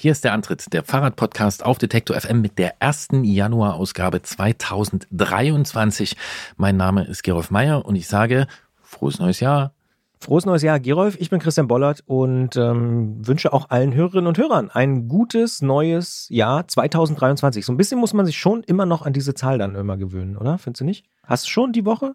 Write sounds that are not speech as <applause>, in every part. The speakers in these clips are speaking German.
Hier ist der Antritt, der Fahrradpodcast auf Detektor FM mit der ersten Januarausgabe 2023. Mein Name ist Gerolf Meyer und ich sage frohes neues Jahr. Frohes neues Jahr, Gerolf. Ich bin Christian Bollert und ähm, wünsche auch allen Hörerinnen und Hörern ein gutes neues Jahr 2023. So ein bisschen muss man sich schon immer noch an diese Zahl dann immer gewöhnen, oder? Findest du nicht? Hast du schon die Woche?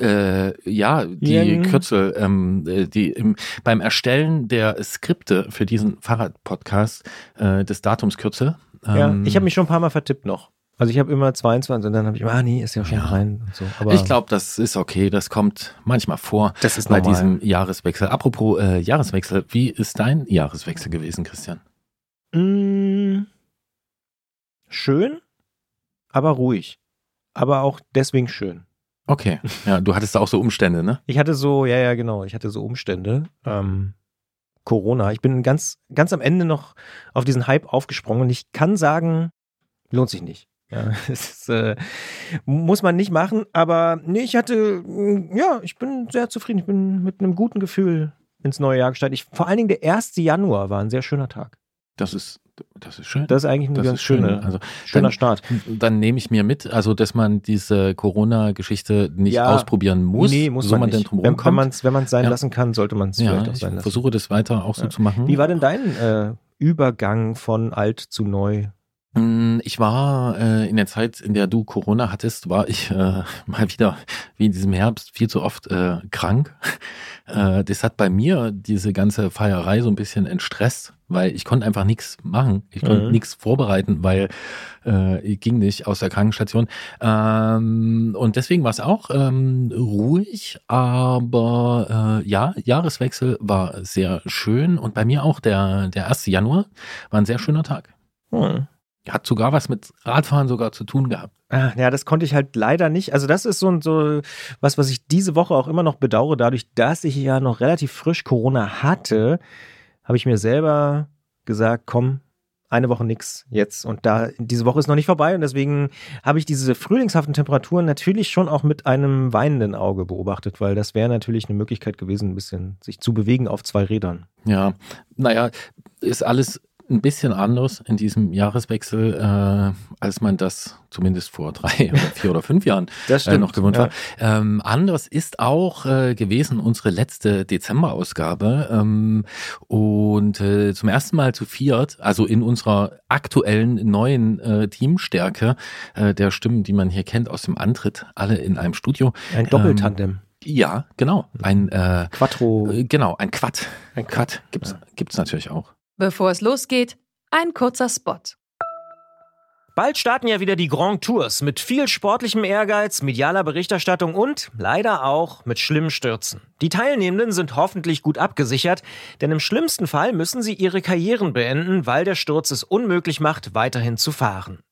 Äh, ja, die Jen. Kürzel, ähm, äh, die im, beim Erstellen der Skripte für diesen Fahrradpodcast äh, des Datums Kürzel. ja, ähm, ich habe mich schon ein paar Mal vertippt noch. Also ich habe immer 22 und dann habe ich immer, ah nee, ist ja schon Ja. rein und so. Aber ich glaube, das ist okay. Das kommt manchmal vor das ist bei normal. diesem Jahreswechsel. Apropos äh, Jahreswechsel, wie ist dein Jahreswechsel gewesen, Christian? Mm, schön, aber ruhig. Aber auch deswegen schön. Okay, ja, du hattest da auch so Umstände, ne? Ich hatte so, ja, ja, genau, ich hatte so Umstände. Ähm, Corona. Ich bin ganz, ganz am Ende noch auf diesen Hype aufgesprungen und ich kann sagen, lohnt sich nicht. Ja, <laughs> es ist, äh, muss man nicht machen, aber nee, ich hatte, mm, ja, ich bin sehr zufrieden. Ich bin mit einem guten Gefühl ins neue Jahr gestartet. Ich, vor allen Dingen der 1. Januar war ein sehr schöner Tag. Das ist, das ist schön. Das ist eigentlich ein Das ganz ist schön. schöner, Also schöner dann, Start. dann nehme ich mir mit, also dass man diese Corona-Geschichte nicht Ja. ausprobieren muss, nee, muss so man, man nicht. denn drum wenn, wenn man es wenn man's sein Ja. lassen kann, sollte man es Ja, vielleicht auch ich sein lassen. versuche das weiter auch so zu machen. Wie war denn dein äh, Übergang von alt zu neu? Mm, Ich war äh, in der Zeit, in der du Corona hattest, war ich äh, <laughs> mal wieder, wie in diesem Herbst, viel zu oft äh, krank. <laughs> Äh, das hat bei mir diese ganze Feierei so ein bisschen entstresst, weil ich konnte einfach nichts machen. Ich konnte Mhm. nichts vorbereiten, weil äh, ich ging nicht aus der Krankenstation. Ähm, und deswegen war es auch ähm, ruhig, aber äh, ja, Jahreswechsel war sehr schön und bei mir auch der, der 1. Januar war ein sehr schöner Tag. Hm. Hat sogar was mit Radfahren sogar zu tun gehabt. Ah, ja, das konnte ich halt leider nicht. Also das ist so, ein- so was, was ich diese Woche auch immer noch bedauere. Dadurch, dass ich ja noch relativ frisch Corona hatte, habe ich mir selber gesagt, komm, eine Woche nix jetzt. Und da diese Woche ist noch nicht vorbei und deswegen habe ich diese frühlingshaften Temperaturen natürlich schon auch mit einem weinenden Auge beobachtet, weil das wäre natürlich eine Möglichkeit gewesen, ein bisschen sich zu bewegen auf zwei Rädern. Ja, naja, ist alles ein bisschen anders in diesem Jahreswechsel, äh, als man das zumindest vor drei <laughs> oder vier oder fünf Jahren Das äh, noch gewohnt war. Ähm, anderes ist auch äh, gewesen unsere letzte Dezemberausgabe ähm, und äh, zum ersten Mal zu viert, also in unserer aktuellen neuen äh, Teamstärke äh, der Stimmen, die man hier kennt aus dem Antritt, alle in einem Studio. Ein Doppeltandem. Ja, genau, ein äh, Quattro. genau ein Quad, ein Quad gibt's gibt's natürlich auch. Bevor es losgeht, ein kurzer Spot. Bald starten ja wieder die Grand Tours mit viel sportlichem Ehrgeiz, medialer Berichterstattung und leider auch mit schlimmen Stürzen. Die Teilnehmenden sind hoffentlich gut abgesichert, denn im schlimmsten Fall müssen sie ihre Karrieren beenden, weil der Sturz es unmöglich macht, weiterhin zu fahren.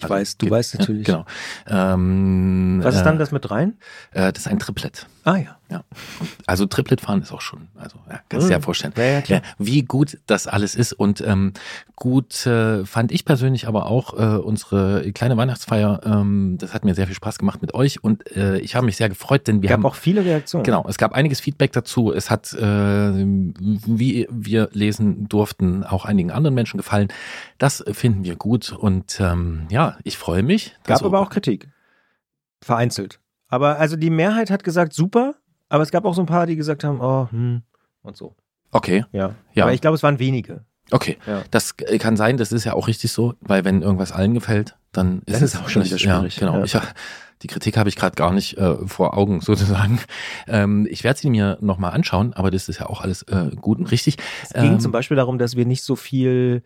Ich Also, weiß, du weißt <laughs> natürlich. Genau. Ähm, Was ist äh, dann das mit rein? Äh, das ist ein Triplett. Ah ja. Also Triplet fahren ist auch schon, also ja, kannst du Mhm. dir ja vorstellen. Ja, ja. Ja, wie gut das alles ist und ähm, gut äh, fand ich persönlich aber auch äh, unsere kleine Weihnachtsfeier. Ähm, das hat mir sehr viel Spaß gemacht mit euch und äh, ich habe mich sehr gefreut, denn wir gab haben auch viele Reaktionen. Genau, es gab einiges Feedback dazu. Es hat, äh, wie wir lesen durften, auch einigen anderen Menschen gefallen. Das finden wir gut und ähm, ja, ich freue mich. Gab dass- aber auch Kritik. Vereinzelt. Aber also die Mehrheit hat gesagt, super, aber es gab auch so ein paar, die gesagt haben, oh, hm, und so. Okay, Ja. Ja. Aber ich glaube, es waren wenige. okay. Ja. Das kann sein, das ist ja auch richtig so, weil wenn irgendwas allen gefällt, dann ist Dann es ist auch schon wieder schwierig. Ja, genau. Ja. Ich, die Kritik habe ich gerade gar nicht äh, vor Augen <laughs> sozusagen. Ähm, ich werde sie mir nochmal anschauen, aber das ist ja auch alles äh, gut und richtig. Es ging Ähm, zum Beispiel darum, dass wir nicht so viel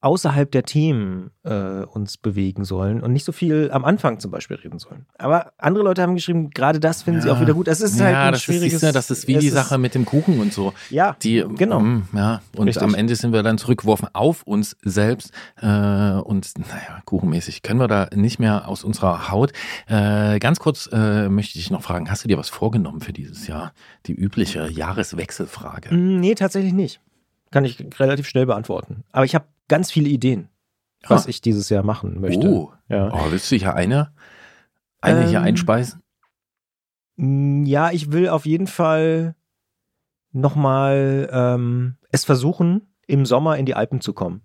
außerhalb der Themen äh, uns bewegen sollen und nicht so viel am Anfang zum Beispiel reden sollen. Aber andere Leute haben geschrieben, gerade das finden sie auch wieder gut. Es ist halt ein das schwieriges. Ist, ja, das ist wie die Sache mit dem Kuchen und so. Ja, die, genau. ähm, ja, und Richtig. am Ende sind wir dann zurückgeworfen auf uns selbst. Äh, und naja, kuchenmäßig können wir da nicht mehr aus unserer Haut. Äh, ganz kurz äh, möchte ich noch fragen, hast du dir was vorgenommen für dieses Jahr? Die übliche Jahreswechselfrage. Mm, Nee, tatsächlich nicht. Kann ich relativ schnell beantworten. Aber ich habe ganz viele Ideen, was Ah. ich dieses Jahr machen möchte. Oh, Ja. oh, willst du hier eine, eine hier Ähm, einspeisen? Mm, Ja, ich will auf jeden Fall nochmal ähm, es versuchen, im Sommer in die Alpen zu kommen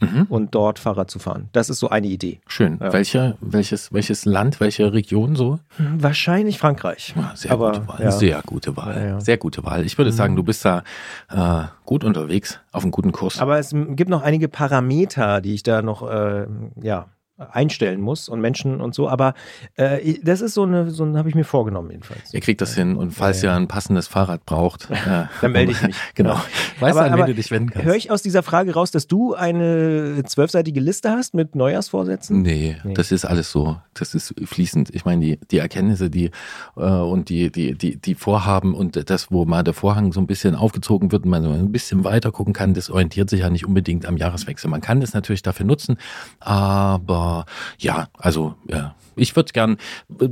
Mhm. und dort Fahrrad zu fahren. Das ist so eine Idee. Schön. Ja. Welche, welches, welches Land, welche Region so? Wahrscheinlich Frankreich. Ja, sehr Aber, gute Wahl. ja. Sehr gute Wahl. Sehr gute Wahl. Ich würde Mhm. sagen, du bist da äh, gut unterwegs, auf einem guten Kurs. Aber es gibt noch einige Parameter, die ich da noch äh, ja, einstellen muss und Menschen und so. Aber äh, das ist so eine, so ein habe ich mir vorgenommen jedenfalls. Ihr kriegt das hin und falls Ja, ja. ihr ein passendes Fahrrad braucht, <laughs> äh, Dann melde ich mich. Genau. Weißt Aber- du, an wen du dich wenden kannst? Höre ich aus dieser Frage raus, dass du eine zwölfseitige Liste hast mit Neujahrsvorsätzen? Nee, Nee. das ist alles so. Das ist fließend. Ich meine, die, die Erkenntnisse, die äh, und die, die, die, die Vorhaben und das, wo mal der Vorhang so ein bisschen aufgezogen wird und man so ein bisschen weiter gucken kann, das orientiert sich ja nicht unbedingt am Jahreswechsel. Man kann das natürlich dafür nutzen, aber ja, also ja. Ich würde gern, äh,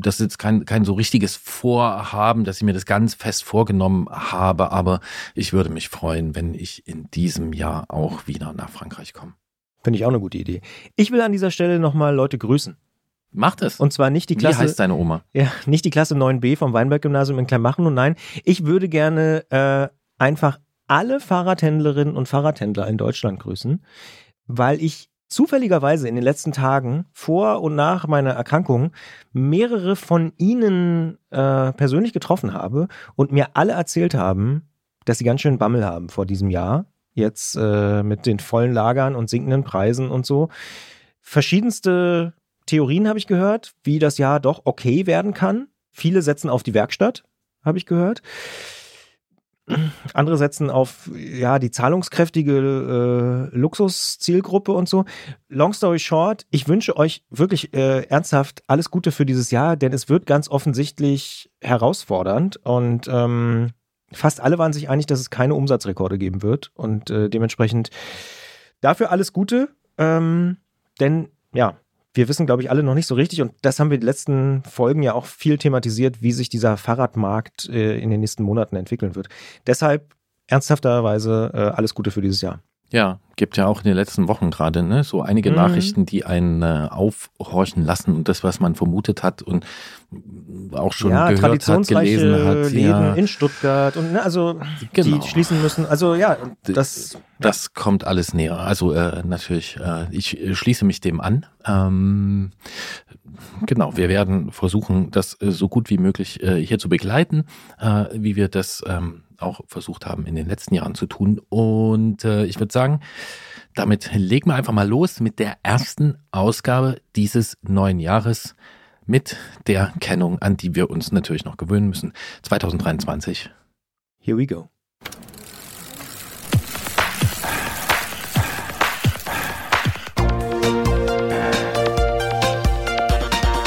das ist jetzt kein, kein so richtiges Vorhaben, dass ich mir das ganz fest vorgenommen habe, aber ich würde mich freuen, wenn ich in diesem Jahr auch wieder nach Frankreich komme. Finde ich auch eine gute Idee. Ich will an dieser Stelle nochmal Leute grüßen. Mach das. Und zwar nicht die Wie Klasse, heißt deine Oma? ja, nicht die Klasse 9b vom Weinberg-Gymnasium in Kleinmachen. Und nein, ich würde gerne äh, einfach alle Fahrradhändlerinnen und Fahrradhändler in Deutschland grüßen, weil ich zufälligerweise in den letzten Tagen vor und nach meiner Erkrankung mehrere von ihnen äh, persönlich getroffen habe und mir alle erzählt haben, dass sie ganz schön Bammel haben vor diesem Jahr. Jetzt äh, mit den vollen Lagern und sinkenden Preisen und so. Verschiedenste Theorien habe ich gehört, wie das Jahr doch okay werden kann. Viele setzen auf die Werkstatt, habe ich gehört. Andere setzen auf ja die zahlungskräftige äh, Luxuszielgruppe und so. Long story short, ich wünsche euch wirklich äh, ernsthaft alles Gute für dieses Jahr, denn es wird ganz offensichtlich herausfordernd und ähm, fast alle waren sich einig, dass es keine Umsatzrekorde geben wird und äh, dementsprechend dafür alles Gute, ähm, denn ja, wir wissen, glaube ich, alle noch nicht so richtig und das haben wir die letzten Folgen ja auch viel thematisiert, wie sich dieser Fahrradmarkt äh, in den nächsten Monaten entwickeln wird. Deshalb ernsthafterweise äh, alles Gute für dieses Jahr. Ja, gibt ja auch in den letzten Wochen gerade ne, so einige Mhm. Nachrichten, die einen äh, aufhorchen lassen und das, was man vermutet hat und auch schon ja, gehört hat, gelesen hat. Läden ja, in Stuttgart und ne, also Genau. die schließen müssen. Also ja, das das kommt alles näher. Also äh, natürlich, äh, ich äh, schließe mich dem an. Ähm, genau, wir werden versuchen, das äh, so gut wie möglich äh, hier zu begleiten, wie wir das ähm, auch versucht haben in den letzten Jahren zu tun. Und äh, ich würde sagen, damit legen wir einfach mal los mit der ersten Ausgabe dieses neuen Jahres mit der Kennung, an die wir uns natürlich noch gewöhnen müssen. 2023. here we go.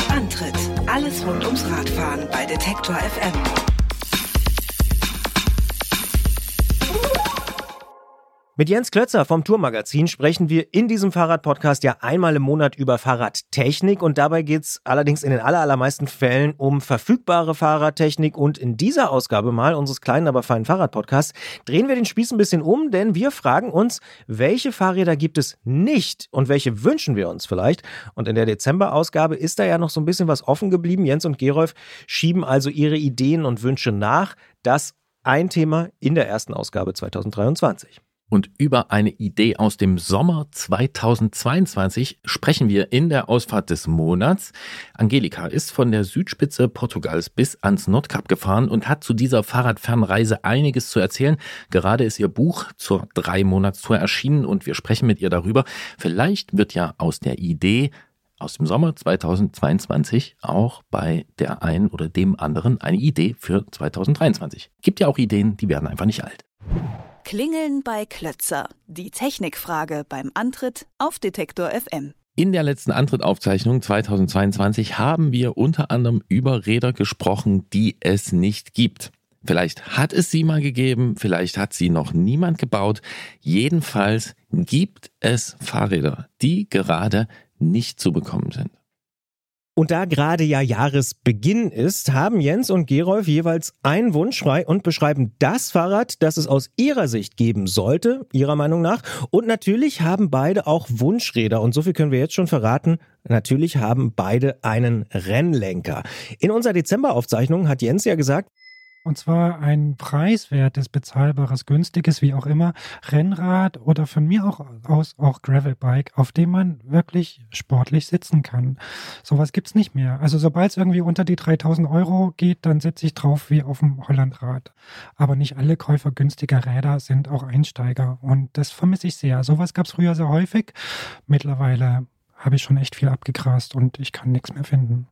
Antritt. Alles rund ums Radfahren bei Detektor FM. Mit Jens Klötzer vom Tourmagazin sprechen wir in diesem Fahrradpodcast ja einmal im Monat über Fahrradtechnik und dabei geht's allerdings in den aller, allermeisten Fällen um verfügbare Fahrradtechnik und in dieser Ausgabe mal unseres kleinen, aber feinen Fahrradpodcasts drehen wir den Spieß ein bisschen um, denn wir fragen uns, welche Fahrräder gibt es nicht und welche wünschen wir uns vielleicht? Und in der Dezemberausgabe ist da ja noch so ein bisschen was offen geblieben. Jens und Gerolf schieben also ihre Ideen und Wünsche nach. Das ein Thema in der ersten Ausgabe 2023. Und über eine Idee aus dem Sommer 2022 sprechen wir in der Ausfahrt des Monats. Angelika ist von der Südspitze Portugals bis ans Nordkap gefahren und hat zu dieser Fahrradfernreise einiges zu erzählen. Gerade ist ihr Buch zur drei Monatstour erschienen und wir sprechen mit ihr darüber. Vielleicht wird ja aus der Idee aus dem Sommer 2022 auch bei der einen oder dem anderen eine Idee für 2023. Gibt ja auch Ideen, die werden einfach nicht alt. Klingeln bei Klötzer. Die Technikfrage beim Antritt auf Detektor FM. In der letzten Antrittaufzeichnung 2022 haben wir unter anderem über Räder gesprochen, die es nicht gibt. Vielleicht hat es sie mal gegeben, vielleicht hat sie noch niemand gebaut. Jedenfalls gibt es Fahrräder, die gerade nicht zu bekommen sind. Und da gerade ja Jahresbeginn ist, haben Jens und Gerolf jeweils einen Wunsch frei und beschreiben das Fahrrad, das es aus ihrer Sicht geben sollte, ihrer Meinung nach. Und natürlich haben beide auch Wunschräder. Und so viel können wir jetzt schon verraten. Natürlich haben beide einen Rennlenker. In unserer Dezemberaufzeichnung hat Jens ja gesagt, und zwar ein preiswertes, bezahlbares, günstiges, wie auch immer, Rennrad oder von mir auch aus auch Gravelbike, auf dem man wirklich sportlich sitzen kann. Sowas gibt's nicht mehr. Also sobald es irgendwie unter die 3000 Euro geht, dann sitze ich drauf wie auf dem Hollandrad. Aber nicht alle Käufer günstiger Räder sind auch Einsteiger und das vermisse ich sehr. Sowas gab's früher sehr häufig. Mittlerweile habe ich schon echt viel abgegrast und ich kann nichts mehr finden.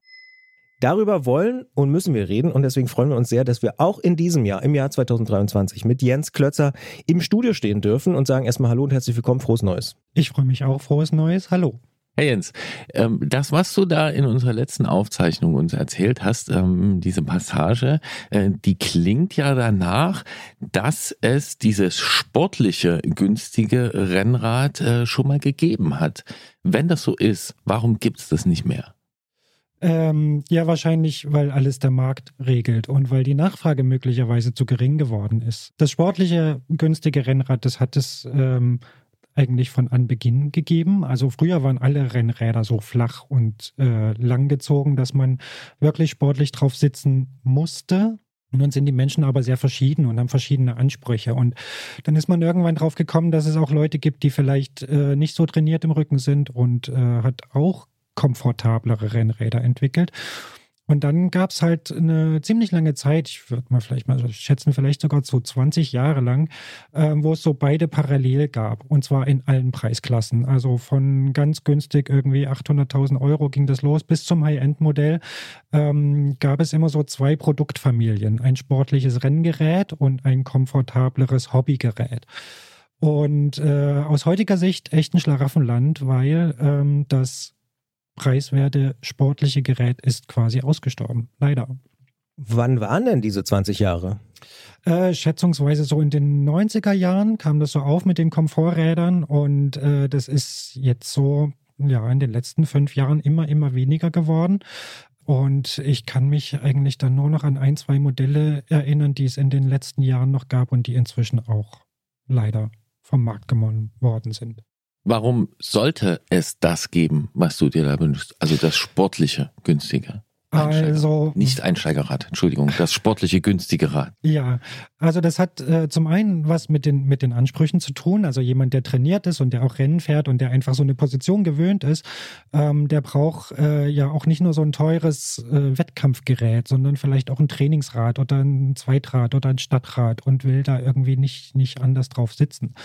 Darüber wollen und müssen wir reden und deswegen freuen wir uns sehr, dass wir auch in diesem Jahr, im Jahr 2023, mit Jens Klötzer im Studio stehen dürfen und sagen erstmal Hallo und herzlich willkommen, frohes Neues. Ich freue mich auch, frohes Neues, hallo. Hey Jens, ähm, das, was du da in unserer letzten Aufzeichnung uns erzählt hast, ähm, diese Passage, äh, die klingt ja danach, dass es dieses sportliche, günstige Rennrad äh, schon mal gegeben hat. Wenn das so ist, warum gibt es das nicht mehr? Ähm, ja, wahrscheinlich, weil alles der Markt regelt und weil die Nachfrage möglicherweise zu gering geworden ist. Das sportliche, günstige Rennrad, das hat es ähm, eigentlich von Anbeginn gegeben. Also früher waren alle Rennräder so flach und äh, langgezogen, dass man wirklich sportlich drauf sitzen musste. Dann sind die Menschen aber sehr verschieden und haben verschiedene Ansprüche. Und dann ist man irgendwann drauf gekommen, dass es auch Leute gibt, die vielleicht äh, nicht so trainiert im Rücken sind und äh, hat auch komfortablere Rennräder entwickelt. Und dann gab es halt eine ziemlich lange Zeit, ich würde mal vielleicht mal schätzen, vielleicht sogar so 20 Jahre lang, äh, wo es so beide parallel gab. Und zwar in allen Preisklassen. Also von ganz günstig irgendwie 800.000 Euro ging das los bis zum High-End-Modell. Ähm, gab es immer so zwei Produktfamilien. Ein sportliches Renngerät und ein komfortableres Hobbygerät. Und äh, aus heutiger Sicht echt ein Schlaraffenland, weil ähm, das preiswerte sportliche Gerät ist quasi ausgestorben. Leider. Wann waren denn diese 20 Jahre? Äh, schätzungsweise so in den 90er Jahren kam das so auf mit den Komforträdern und äh, das ist jetzt so, ja, in den letzten fünf Jahren immer, immer weniger geworden. Und ich kann mich eigentlich dann nur noch an ein, zwei Modelle erinnern, die es in den letzten Jahren noch gab und die inzwischen auch leider vom Markt genommen worden sind. Warum sollte es das geben, was du dir da wünschst? Also das sportliche, günstige. Einsteiger. Also nicht Einsteigerrad, Entschuldigung, das sportliche günstige Rad. Ja, also das hat äh, zum einen was mit den mit den Ansprüchen zu tun. Also jemand, der trainiert ist und der auch Rennen fährt und der einfach so eine Position gewöhnt ist, ähm, der braucht äh, ja auch nicht nur so ein teures äh, Wettkampfgerät, sondern vielleicht auch ein Trainingsrad oder ein Zweitrad oder ein Stadtrad und will da irgendwie nicht nicht anders drauf sitzen.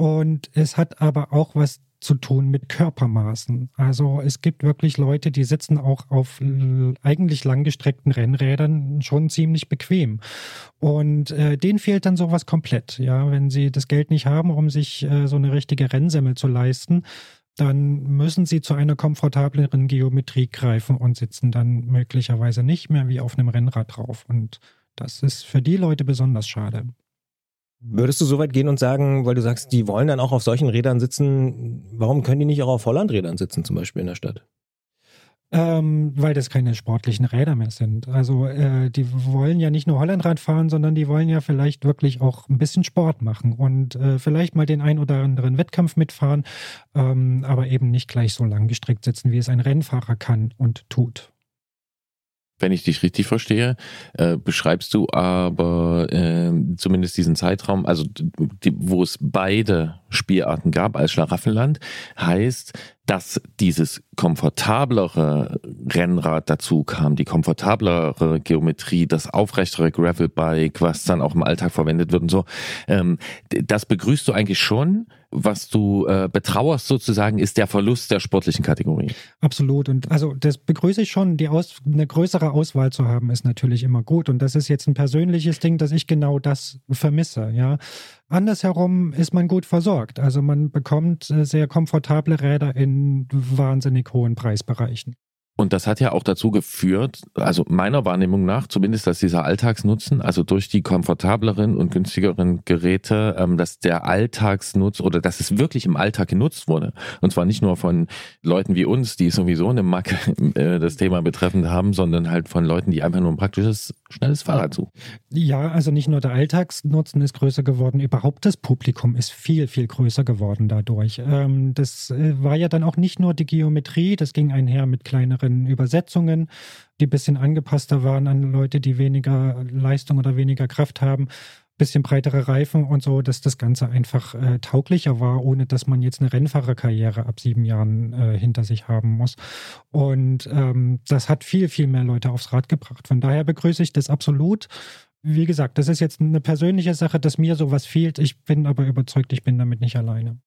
Und es hat aber auch was zu tun mit Körpermaßen. Also es gibt wirklich Leute, die sitzen auch auf eigentlich langgestreckten Rennrädern schon ziemlich bequem. Und äh, denen fehlt dann sowas komplett. Ja, wenn sie das Geld nicht haben, um sich äh, so eine richtige Rennsemmel zu leisten, dann müssen sie zu einer komfortableren Geometrie greifen und sitzen dann möglicherweise nicht mehr wie auf einem Rennrad drauf. Und das ist für die Leute besonders schade. Würdest du so weit gehen und sagen, weil du sagst, die wollen dann auch auf solchen Rädern sitzen, warum können die nicht auch auf Hollandrädern sitzen, zum Beispiel in der Stadt? Ähm, weil das keine sportlichen Räder mehr sind. Also äh, die wollen ja nicht nur Hollandrad fahren, sondern die wollen ja vielleicht wirklich auch ein bisschen Sport machen und äh, vielleicht mal den ein oder anderen Wettkampf mitfahren, ähm, aber eben nicht gleich so lang gestreckt sitzen, wie es ein Rennfahrer kann und tut wenn ich dich richtig verstehe, äh, beschreibst du aber äh, zumindest diesen Zeitraum, also die, wo es beide Spielarten gab als Schlaraffenland, heißt, dass dieses komfortablere Rennrad dazu kam, die komfortablere Geometrie, das aufrechtere Gravelbike, was dann auch im Alltag verwendet wird und so. Ähm, das begrüßt du eigentlich schon, was du äh, betrauerst sozusagen, ist der Verlust der sportlichen Kategorie. Absolut. Und also das begrüße ich schon. Die Aus eine größere Auswahl zu haben, ist natürlich immer gut. Und das ist jetzt ein persönliches Ding, dass ich genau das vermisse. Ja. Andersherum ist man gut versorgt. Also man bekommt äh, sehr komfortable Räder in wahnsinnig hohen Preisbereichen. Und das hat ja auch dazu geführt, also meiner Wahrnehmung nach, zumindest, dass dieser Alltagsnutzen, also durch die komfortableren und günstigeren Geräte, ähm, dass der Alltagsnutz oder dass es wirklich im Alltag genutzt wurde. Und zwar nicht nur von Leuten wie uns, die sowieso eine Macke <laughs> äh, das Thema betreffend haben, sondern halt von Leuten, die einfach nur ein praktisches, schnelles Fahrrad suchen. Ja, also nicht nur der Alltagsnutzen ist größer geworden, überhaupt das Publikum ist viel, viel größer geworden dadurch. Ähm, das äh, war ja dann auch nicht nur die Geometrie, das ging einher mit kleineren in Übersetzungen, die ein bisschen angepasster waren an Leute, die weniger Leistung oder weniger Kraft haben bisschen breitere Reifen und so, dass das Ganze einfach äh, tauglicher war, ohne dass man jetzt eine Rennfahrerkarriere ab sieben Jahren äh, hinter sich haben muss. Und ähm, das hat viel, viel mehr Leute aufs Rad gebracht. Von daher begrüße ich das absolut. Wie gesagt, das ist jetzt eine persönliche Sache, dass mir sowas fehlt. Ich bin aber überzeugt, ich bin damit nicht alleine.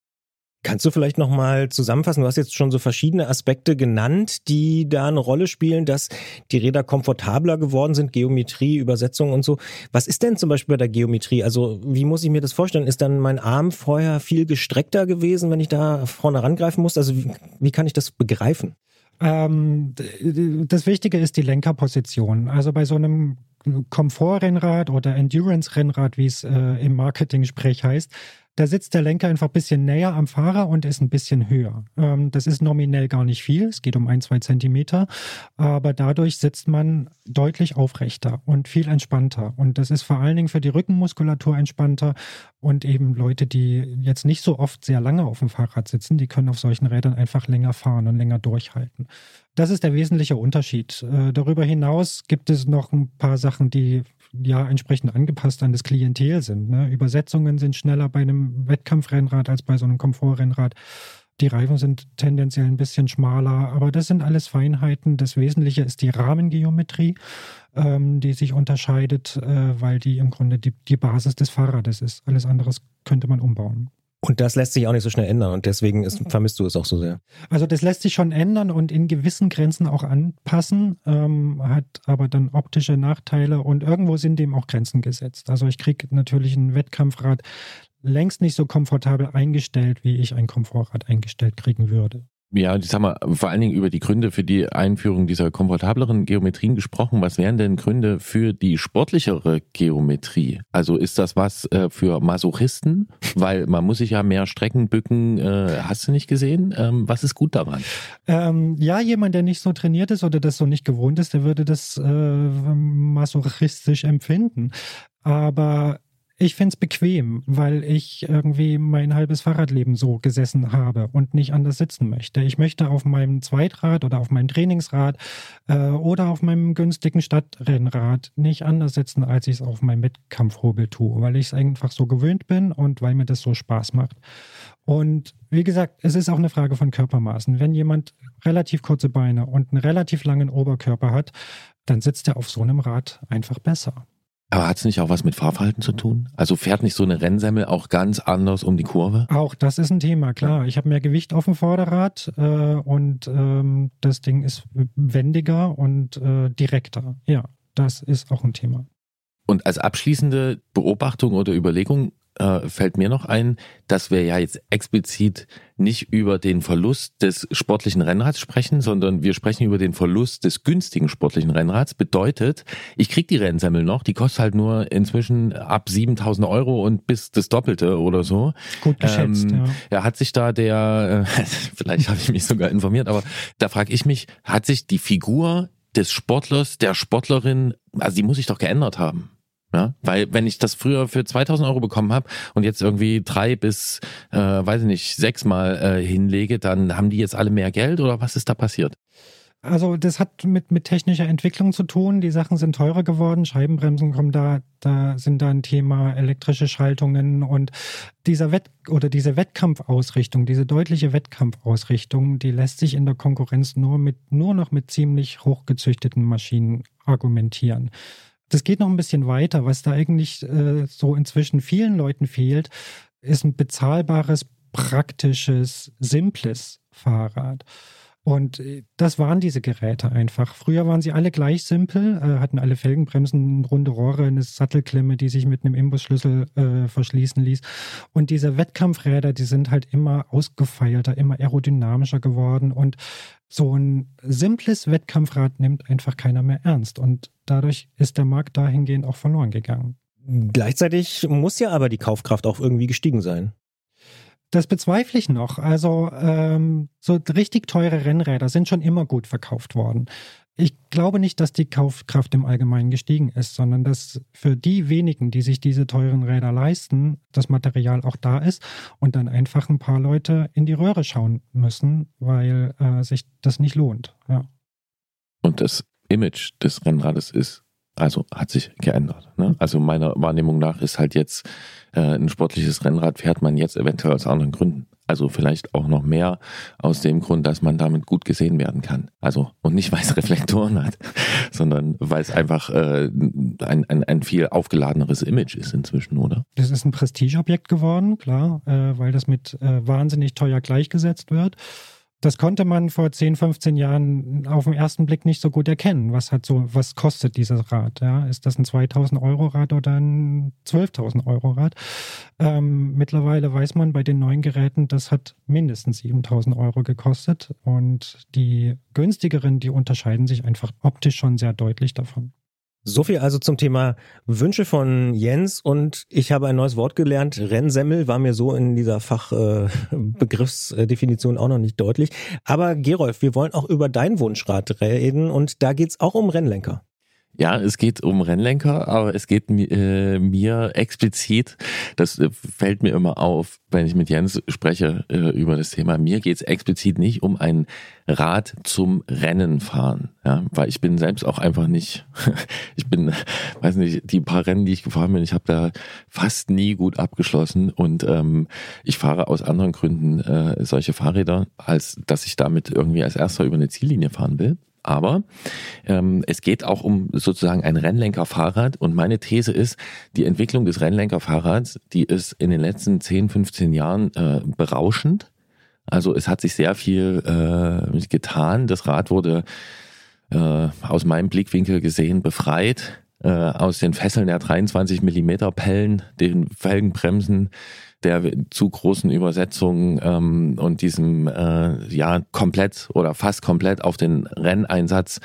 Kannst du vielleicht nochmal zusammenfassen? Du hast jetzt schon so verschiedene Aspekte genannt, die da eine Rolle spielen, dass die Räder komfortabler geworden sind, Geometrie, Übersetzung und so. Was ist denn zum Beispiel bei der Geometrie? Also wie muss ich mir das vorstellen? Ist dann mein Arm vorher viel gestreckter gewesen, wenn ich da vorne rangreifen muss? Also wie, wie kann ich das begreifen? Ähm, das Wichtige ist die Lenkerposition. Also bei so einem Komfortrennrad oder Endurance-Rennrad, wie es äh, im Marketing-Sprech heißt, da sitzt der Lenker einfach ein bisschen näher am Fahrer und ist ein bisschen höher. Ähm, das ist nominell gar nicht viel, es geht um ein, zwei Zentimeter, aber dadurch sitzt man deutlich aufrechter und viel entspannter. Und das ist vor allen Dingen für die Rückenmuskulatur entspannter und eben Leute, die jetzt nicht so oft sehr lange auf dem Fahrrad sitzen, die können auf solchen Rädern einfach länger fahren und länger durchhalten. Das ist der wesentliche Unterschied. Äh, darüber hinaus gibt es noch ein paar Sachen, die ja entsprechend angepasst an das Klientel sind. Ne? Übersetzungen sind schneller bei einem Wettkampfrennrad als bei so einem Komfortrennrad. Die Reifen sind tendenziell ein bisschen schmaler, aber das sind alles Feinheiten. Das Wesentliche ist die Rahmengeometrie, ähm, die sich unterscheidet, äh, weil die im Grunde die, die Basis des Fahrrades ist. Alles anderes könnte man umbauen. Und das lässt sich auch nicht so schnell ändern und deswegen ist, vermisst du es auch so sehr. Also das lässt sich schon ändern und in gewissen Grenzen auch anpassen, ähm, hat aber dann optische Nachteile und irgendwo sind dem auch Grenzen gesetzt. Also ich kriege natürlich ein Wettkampfrad längst nicht so komfortabel eingestellt, wie ich ein Komfortrad eingestellt kriegen würde ja, jetzt haben wir vor allen Dingen über die Gründe für die Einführung dieser komfortableren Geometrien gesprochen. Was wären denn Gründe für die sportlichere Geometrie? Also ist das was äh, für Masochisten? Weil man muss sich ja mehr Strecken bücken. Äh, hast du nicht gesehen? Ähm, was ist gut daran? Ähm, ja, jemand, der nicht so trainiert ist oder das so nicht gewohnt ist, der würde das äh, masochistisch empfinden. Aber ich finde es bequem, weil ich irgendwie mein halbes Fahrradleben so gesessen habe und nicht anders sitzen möchte. Ich möchte auf meinem Zweitrad oder auf meinem Trainingsrad äh, oder auf meinem günstigen Stadtrennrad nicht anders sitzen, als ich es auf meinem Wettkampfhobel tue, weil ich es einfach so gewöhnt bin und weil mir das so Spaß macht. Und wie gesagt, es ist auch eine Frage von Körpermaßen. Wenn jemand relativ kurze Beine und einen relativ langen Oberkörper hat, dann sitzt er auf so einem Rad einfach besser. Aber hat es nicht auch was mit Fahrverhalten zu tun? Also fährt nicht so eine Rennsemmel auch ganz anders um die Kurve? Auch das ist ein Thema, klar. Ich habe mehr Gewicht auf dem Vorderrad äh, und ähm, das Ding ist wendiger und äh, direkter. Ja, das ist auch ein Thema. Und als abschließende Beobachtung oder Überlegung, äh, fällt mir noch ein, dass wir ja jetzt explizit nicht über den Verlust des sportlichen Rennrads sprechen, sondern wir sprechen über den Verlust des günstigen sportlichen Rennrads. Bedeutet, ich krieg die Rennsemmel noch, die kostet halt nur inzwischen ab 7000 Euro und bis das Doppelte oder so. Gut geschätzt, ähm, ja. ja. Hat sich da der, äh, <laughs> vielleicht habe ich mich sogar informiert, aber da frage ich mich, hat sich die Figur des Sportlers, der Sportlerin, also die muss sich doch geändert haben. Ja, weil wenn ich das früher für 2000 Euro bekommen habe und jetzt irgendwie drei bis, äh, weiß ich nicht, sechs Mal äh, hinlege, dann haben die jetzt alle mehr Geld oder was ist da passiert? Also das hat mit, mit technischer Entwicklung zu tun. Die Sachen sind teurer geworden, Scheibenbremsen kommen da, da sind da ein Thema, elektrische Schaltungen und dieser Wett oder diese Wettkampfausrichtung, diese deutliche Wettkampfausrichtung, die lässt sich in der Konkurrenz nur mit nur noch mit ziemlich hochgezüchteten Maschinen argumentieren das geht noch ein bisschen weiter. Was da eigentlich äh, so inzwischen vielen Leuten fehlt, ist ein bezahlbares praktisches, simples Fahrrad. Und äh, das waren diese Geräte einfach. Früher waren sie alle gleich simpel, äh, hatten alle Felgenbremsen, runde Rohre, eine Sattelklemme, die sich mit einem Imbusschlüssel äh, verschließen ließ. Und diese Wettkampfräder, die sind halt immer ausgefeilter, immer aerodynamischer geworden. Und so ein simples Wettkampfrad nimmt einfach keiner mehr ernst. Und dadurch ist der Markt dahingehend auch verloren gegangen. Gleichzeitig muss ja aber die Kaufkraft auch irgendwie gestiegen sein. Das bezweifle ich noch. Also ähm, so richtig teure Rennräder sind schon immer gut verkauft worden. Ich glaube nicht, dass die Kaufkraft im Allgemeinen gestiegen ist, sondern dass für die wenigen, die sich diese teuren Räder leisten, das Material auch da ist und dann einfach ein paar Leute in die Röhre schauen müssen, weil äh, sich das nicht lohnt. Ja. Und das Image des Rennrades ist, also hat sich geändert. Ne? Also meiner Wahrnehmung nach ist halt jetzt äh, ein sportliches Rennrad fährt man jetzt eventuell aus anderen Gründen. Also vielleicht auch noch mehr aus dem Grund, dass man damit gut gesehen werden kann. Also und nicht, weil es <laughs> Reflektoren hat, sondern weil es einfach äh, ein, ein, ein viel aufgeladeneres Image ist inzwischen, oder? Das ist ein Prestigeobjekt geworden, klar, äh, weil das mit äh, wahnsinnig teuer gleichgesetzt wird das konnte man vor 10, 15 Jahren auf den ersten Blick nicht so gut erkennen. Was hat so, was kostet dieses Rad? Ja? Ist das ein 2000 Euro Rad oder ein 12.000 Euro Rad? Ähm, mittlerweile weiß man bei den neuen Geräten, das hat mindestens 7000 Euro gekostet und die günstigeren, die unterscheiden sich einfach optisch schon sehr deutlich davon. So viel also zum Thema Wünsche von Jens und ich habe ein neues Wort gelernt. Rennsemmel war mir so in dieser Fachbegriffsdefinition äh, <laughs> auch noch nicht deutlich. Aber Gerolf, wir wollen auch über dein Wunschrad reden und da geht's auch um Rennlenker. Ja, es geht um Rennlenker, aber es geht äh, mir explizit, das äh, fällt mir immer auf, wenn ich mit Jens spreche äh, über das Thema, mir geht es explizit nicht um ein Rad zum Rennen fahren, ja, weil ich bin selbst auch einfach nicht, <laughs> ich bin, weiß nicht, die paar Rennen, die ich gefahren bin, ich habe da fast nie gut abgeschlossen und ähm, ich fahre aus anderen Gründen äh, solche Fahrräder, als dass ich damit irgendwie als erster über eine Ziellinie fahren will. Aber ähm, es geht auch um sozusagen ein Rennlenkerfahrrad und meine These ist, die Entwicklung des Rennlenkerfahrrads, die ist in den letzten 10, 15 Jahren äh, berauschend. Also es hat sich sehr viel äh, getan. Das Rad wurde äh, aus meinem Blickwinkel gesehen befreit äh, aus den Fesseln der 23 Millimeter Pellen, den Felgenbremsen, der zu großen Übersetzungen ähm, und diesem äh, ja komplett oder fast komplett auf den Renneinsatz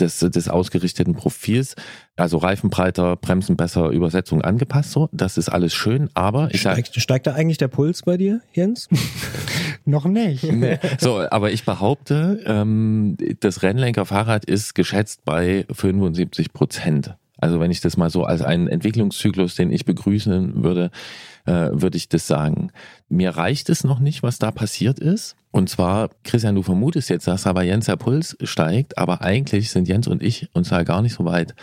des, des ausgerichteten Profils. Also Reifenbreiter, Bremsen besser, Übersetzung angepasst. So, das ist alles schön, aber ich steigt, steigt da eigentlich der Puls bei dir, Jens? <laughs> Noch nicht. Nee. So, aber ich behaupte, ähm, das Rennlenkerfahrrad ist geschätzt bei 75 Prozent. Also wenn ich das mal so als einen Entwicklungszyklus, den ich begrüßen würde, äh, würde ich das sagen. Mir reicht es noch nicht, was da passiert ist. Und zwar, Christian, du vermutest jetzt, dass aber Jens Puls steigt, aber eigentlich sind Jens und ich uns da gar nicht so weit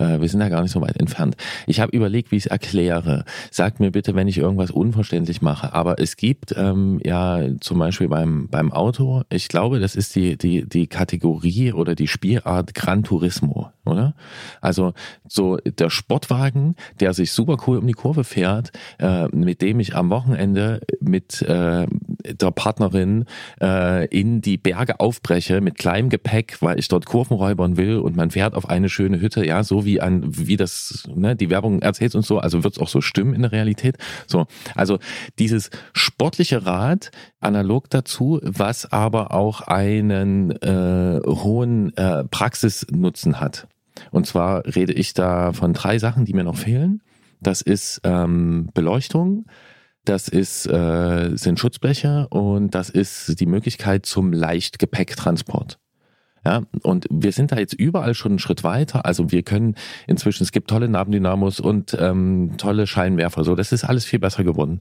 wir sind da gar nicht so weit entfernt. Ich habe überlegt, wie ich es erkläre. Sagt mir bitte, wenn ich irgendwas unverständlich mache. Aber es gibt ähm, ja zum Beispiel beim, beim Auto, ich glaube, das ist die, die, die Kategorie oder die Spielart Gran Turismo, oder? Also so der Sportwagen, der sich super cool um die Kurve fährt, äh, mit dem ich am Wochenende mit äh, der Partnerin äh, in die Berge aufbreche mit kleinem Gepäck, weil ich dort Kurven räubern will und man fährt auf eine schöne Hütte, ja, so wie an, wie das, ne, die Werbung erzählt und so, also wird es auch so stimmen in der Realität. So, also dieses sportliche Rad analog dazu, was aber auch einen äh, hohen äh, Praxisnutzen hat. Und zwar rede ich da von drei Sachen, die mir noch fehlen. Das ist ähm, Beleuchtung, das ist, äh, sind Schutzbleche und das ist die Möglichkeit zum Leichtgepäcktransport. Ja, und wir sind da jetzt überall schon einen Schritt weiter. Also wir können inzwischen, es gibt tolle Nabendynamos und ähm, tolle Scheinwerfer. So, das ist alles viel besser geworden.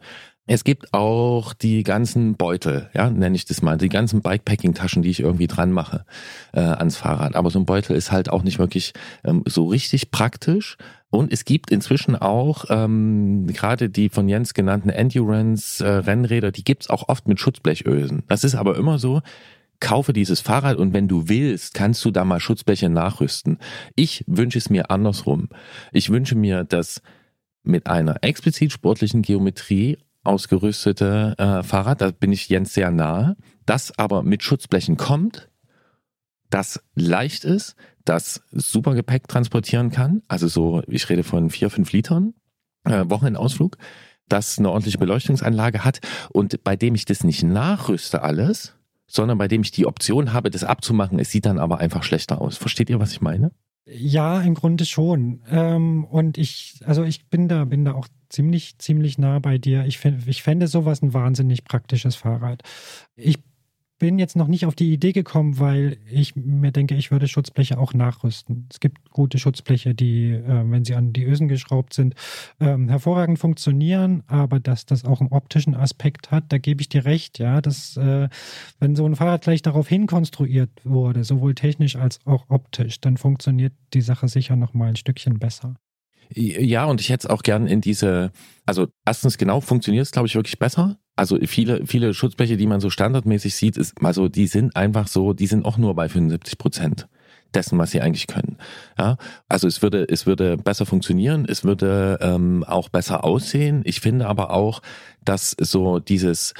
Es gibt auch die ganzen Beutel, ja, nenne ich das mal, die ganzen Bikepacking-Taschen, die ich irgendwie dran mache äh, ans Fahrrad. Aber so ein Beutel ist halt auch nicht wirklich ähm, so richtig praktisch. Und es gibt inzwischen auch ähm, gerade die von Jens genannten Endurance-Rennräder, äh, die gibt's auch oft mit Schutzblechösen. Das ist aber immer so, kaufe dieses Fahrrad und wenn du willst, kannst du da mal Schutzbleche nachrüsten. Ich wünsche es mir andersrum. Ich wünsche mir, dass mit einer explizit sportlichen Geometrie ausgerüstete äh, Fahrrad, da bin ich Jens sehr nahe, das aber mit Schutzblechen kommt, das leicht ist, das super Gepäck transportieren kann, also so, ich rede von vier, fünf Litern, äh, Wochenendausflug, das eine ordentliche Beleuchtungsanlage hat und bei dem ich das nicht nachrüste alles, sondern bei dem ich die Option habe, das abzumachen, es sieht dann aber einfach schlechter aus. Versteht ihr, was ich meine? Ja, im Grunde schon. Ähm, und ich, also ich bin da, bin da auch ziemlich, ziemlich nah bei dir. Ich, ich fände sowas ein wahnsinnig praktisches Fahrrad. Ich bin jetzt noch nicht auf die Idee gekommen, weil ich mir denke, ich würde Schutzbleche auch nachrüsten. Es gibt gute Schutzbleche, die, äh, wenn sie an die Ösen geschraubt sind, ähm, hervorragend funktionieren, aber dass das auch einen optischen Aspekt hat, da gebe ich dir recht, ja, dass äh, wenn so ein Fahrrad gleich darauf hin konstruiert wurde, sowohl technisch als auch optisch, dann funktioniert die Sache sicher noch mal ein Stückchen besser. Ja, und ich hätte es auch gern in diese, also erstens genau funktioniert es, glaube ich, wirklich besser. Also viele, viele Schutzbleche, die man so standardmäßig sieht, ist, also die sind einfach so, die sind auch nur bei 75 Prozent dessen, was sie eigentlich können. Ja, also es würde, es würde besser funktionieren, es würde ähm, auch besser aussehen. Ich finde aber auch, dass so dieses,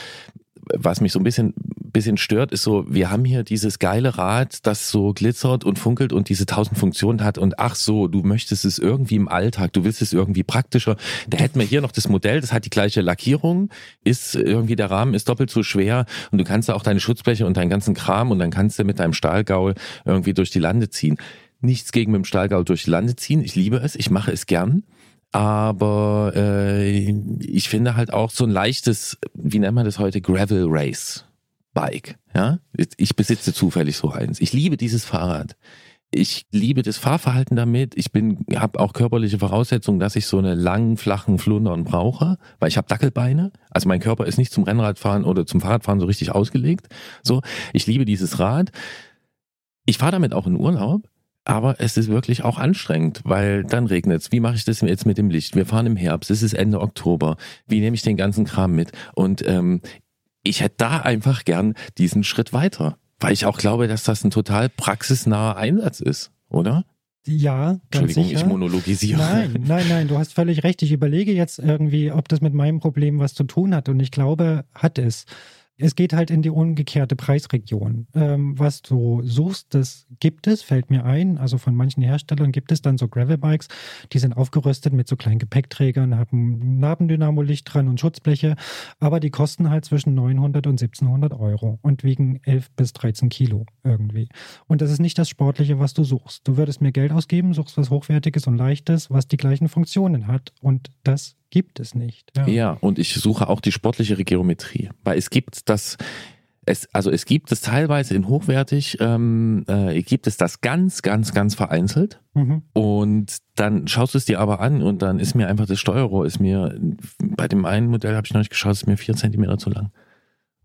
was mich so ein bisschen bisschen stört, ist so, wir haben hier dieses geile Rad, das so glitzert und funkelt und diese tausend Funktionen hat und ach so, du möchtest es irgendwie im Alltag, du willst es irgendwie praktischer. Da hätten wir hier noch das Modell, das hat die gleiche Lackierung, ist irgendwie der Rahmen ist doppelt so schwer und du kannst da auch deine Schutzbleche und deinen ganzen Kram und dann kannst du mit deinem Stahlgaul irgendwie durch die Lande ziehen. Nichts gegen mit dem Stahlgaul durch die Lande ziehen. Ich liebe es, ich mache es gern. Aber äh, ich finde halt auch so ein leichtes, wie nennt man das heute, Gravel Race. Bike. Ja, ich besitze zufällig so eins. Ich liebe dieses Fahrrad. Ich liebe das Fahrverhalten damit. Ich habe auch körperliche Voraussetzungen, dass ich so eine langen, flachen Flundern brauche, weil ich habe Dackelbeine. Also mein Körper ist nicht zum Rennradfahren oder zum Fahrradfahren so richtig ausgelegt. So, ich liebe dieses Rad. Ich fahre damit auch in Urlaub. Aber es ist wirklich auch anstrengend, weil dann regnet es. Wie mache ich das jetzt mit dem Licht? Wir fahren im Herbst, es ist Ende Oktober. Wie nehme ich den ganzen Kram mit? Und ähm, ich hätte da einfach gern diesen Schritt weiter, weil ich auch glaube, dass das ein total praxisnaher Einsatz ist, oder? Ja, ganz Entschuldigung, sicher. ich monologisiere. Nein, nein, nein, du hast völlig recht. Ich überlege jetzt irgendwie, ob das mit meinem Problem was zu tun hat und ich glaube, hat es. Es geht halt in die umgekehrte Preisregion. Ähm, was du suchst, das gibt es, fällt mir ein. Also von manchen Herstellern gibt es dann so Gravelbikes, die sind aufgerüstet mit so kleinen Gepäckträgern, haben Nabendynamo-Licht dran und Schutzbleche, aber die kosten halt zwischen 900 und 1700 Euro und wiegen 11 bis 13 Kilo irgendwie. Und das ist nicht das Sportliche, was du suchst. Du würdest mir Geld ausgeben, suchst was Hochwertiges und Leichtes, was die gleichen Funktionen hat. Und das gibt es nicht. Ja. ja, und ich suche auch die sportlichere Geometrie, weil es gibt das, es, also es gibt es teilweise in hochwertig, ähm, äh, gibt es das ganz, ganz, ganz vereinzelt. Mhm. Und dann schaust du es dir aber an und dann ist mir einfach das Steuerrohr, ist mir, bei dem einen Modell habe ich noch nicht geschaut, ist mir vier Zentimeter zu lang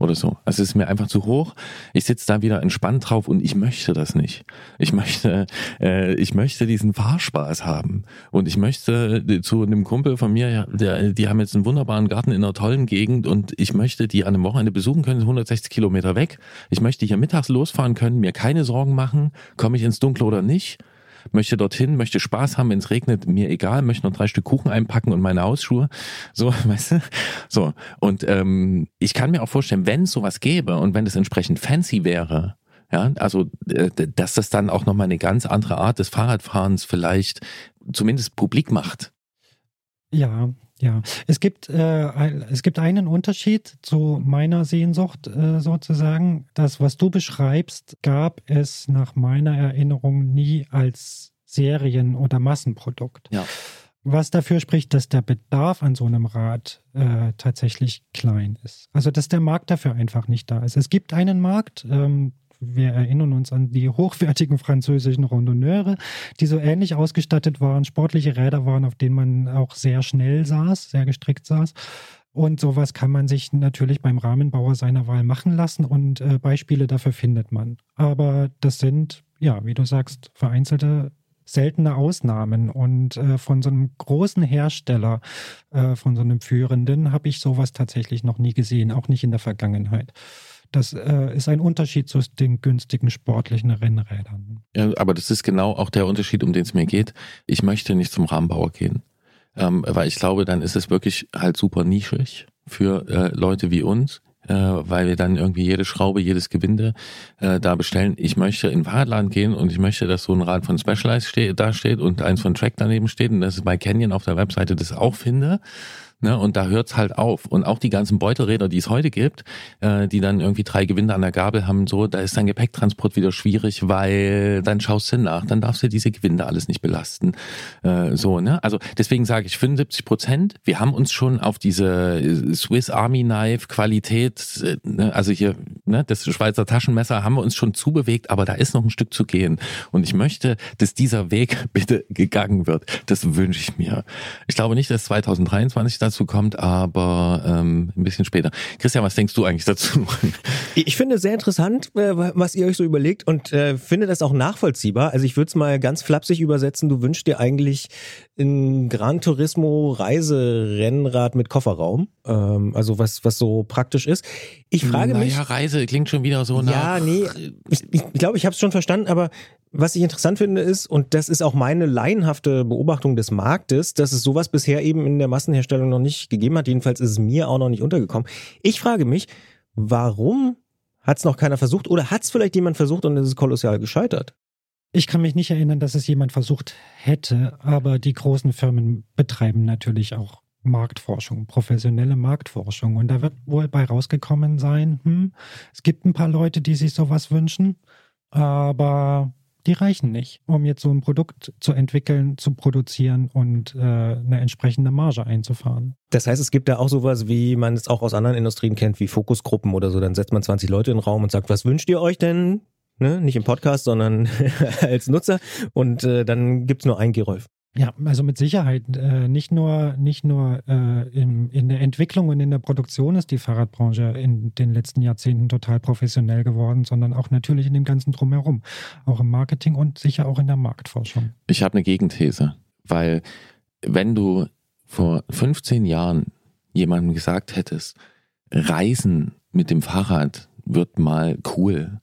oder so. Also es ist mir einfach zu hoch. Ich sitze da wieder entspannt drauf und ich möchte das nicht. Ich möchte, äh, ich möchte diesen Fahrspaß haben und ich möchte äh, zu einem Kumpel von mir, der, die haben jetzt einen wunderbaren Garten in einer tollen Gegend und ich möchte die an einem Wochenende besuchen können, 160 Kilometer weg. Ich möchte hier mittags losfahren können, mir keine Sorgen machen, komme ich ins Dunkle oder nicht möchte dorthin, möchte Spaß haben, wenn es regnet, mir egal, möchte noch drei Stück Kuchen einpacken und meine Hausschuhe. So, <laughs> weißt du? So. Und ähm, ich kann mir auch vorstellen, wenn es sowas gäbe und wenn es entsprechend fancy wäre, ja, also äh, dass das dann auch nochmal eine ganz andere Art des Fahrradfahrens vielleicht zumindest publik macht. Ja, ja, es gibt, äh, es gibt einen Unterschied zu meiner Sehnsucht äh, sozusagen. Das, was du beschreibst, gab es nach meiner Erinnerung nie als Serien- oder Massenprodukt. Ja. Was dafür spricht, dass der Bedarf an so einem Rad äh, tatsächlich klein ist. Also dass der Markt dafür einfach nicht da ist. Es gibt einen Markt, ähm, wir erinnern uns an die hochwertigen französischen Randonneure, die so ähnlich ausgestattet waren, sportliche Räder waren, auf denen man auch sehr schnell saß, sehr gestrickt saß. Und sowas kann man sich natürlich beim Rahmenbauer seiner Wahl machen lassen und äh, Beispiele dafür findet man. Aber das sind, ja, wie du sagst, vereinzelte seltene Ausnahmen. Und äh, von so einem großen Hersteller, äh, von so einem führenden, habe ich sowas tatsächlich noch nie gesehen, auch nicht in der Vergangenheit. Das äh, ist ein Unterschied zu den günstigen sportlichen Rennrädern. Ja, aber das ist genau auch der Unterschied, um den es mir geht. Ich möchte nicht zum Rahmenbauer gehen. Ähm, weil ich glaube, dann ist es wirklich halt super nischig. für äh, Leute wie uns, äh, weil wir dann irgendwie jede Schraube, jedes Gewinde äh, da bestellen. Ich möchte in den Fahrradladen gehen und ich möchte, dass so ein Rad von Specialized ste da steht und eins von Track daneben steht und dass ich bei Canyon auf der Webseite das auch finde. Ne, und da hört's halt auf. Und auch die ganzen Beutelräder, die es heute gibt, äh, die dann irgendwie drei Gewinde an der Gabel haben, so, da ist dein Gepäcktransport wieder schwierig, weil dann schaust du nach, dann darfst du diese Gewinde alles nicht belasten. Äh, so, ne? Also deswegen sage ich 75 Prozent. Wir haben uns schon auf diese Swiss Army Knife Qualität, äh, ne, also hier, ne, das Schweizer Taschenmesser haben wir uns schon zubewegt, aber da ist noch ein Stück zu gehen. Und ich möchte, dass dieser Weg <laughs> bitte gegangen wird. Das wünsche ich mir. Ich glaube nicht, dass 2023 das dazu kommt, aber ähm, ein bisschen später. Christian, was denkst du eigentlich dazu? <laughs> Ich finde es sehr interessant, äh, was ihr euch so überlegt und äh, finde das auch nachvollziehbar. Also ich würde es mal ganz flapsig übersetzen. Du wünschst dir eigentlich ein Gran Turismo Reiserennrad mit Kofferraum, ähm, also was was so praktisch ist. Ich frage naja, mich. Ja, Reise klingt schon wieder so nach. Ja, nee, ich glaube, ich, glaub, ich habe es schon verstanden, aber was ich interessant finde ist, und das ist auch meine laienhafte Beobachtung des Marktes, dass es sowas bisher eben in der Massenherstellung noch nicht gegeben hat. Jedenfalls ist es mir auch noch nicht untergekommen. Ich frage mich, warum hat es noch keiner versucht oder hat es vielleicht jemand versucht und es ist kolossal gescheitert? Ich kann mich nicht erinnern, dass es jemand versucht hätte, aber die großen Firmen betreiben natürlich auch Marktforschung, professionelle Marktforschung. Und da wird wohl bei rausgekommen sein, hm, es gibt ein paar Leute, die sich sowas wünschen, aber die reichen nicht, um jetzt so ein Produkt zu entwickeln, zu produzieren und äh, eine entsprechende Marge einzufahren. Das heißt, es gibt da auch sowas, wie man es auch aus anderen Industrien kennt, wie Fokusgruppen oder so. Dann setzt man 20 Leute in den Raum und sagt, was wünscht ihr euch denn? Ne? Nicht im Podcast, sondern <laughs> als Nutzer. Und äh, dann gibt's nur ein Gerolf. Ja, also mit Sicherheit. Äh, nicht nur, nicht nur äh, im, in der Entwicklung und in der Produktion ist die Fahrradbranche in den letzten Jahrzehnten total professionell geworden, sondern auch natürlich in dem ganzen Drumherum. Auch im Marketing und sicher auch in der Marktforschung. Ich habe eine Gegenthese, weil wenn du vor 15 Jahren jemandem gesagt hättest, Reisen mit dem Fahrrad wird mal cool,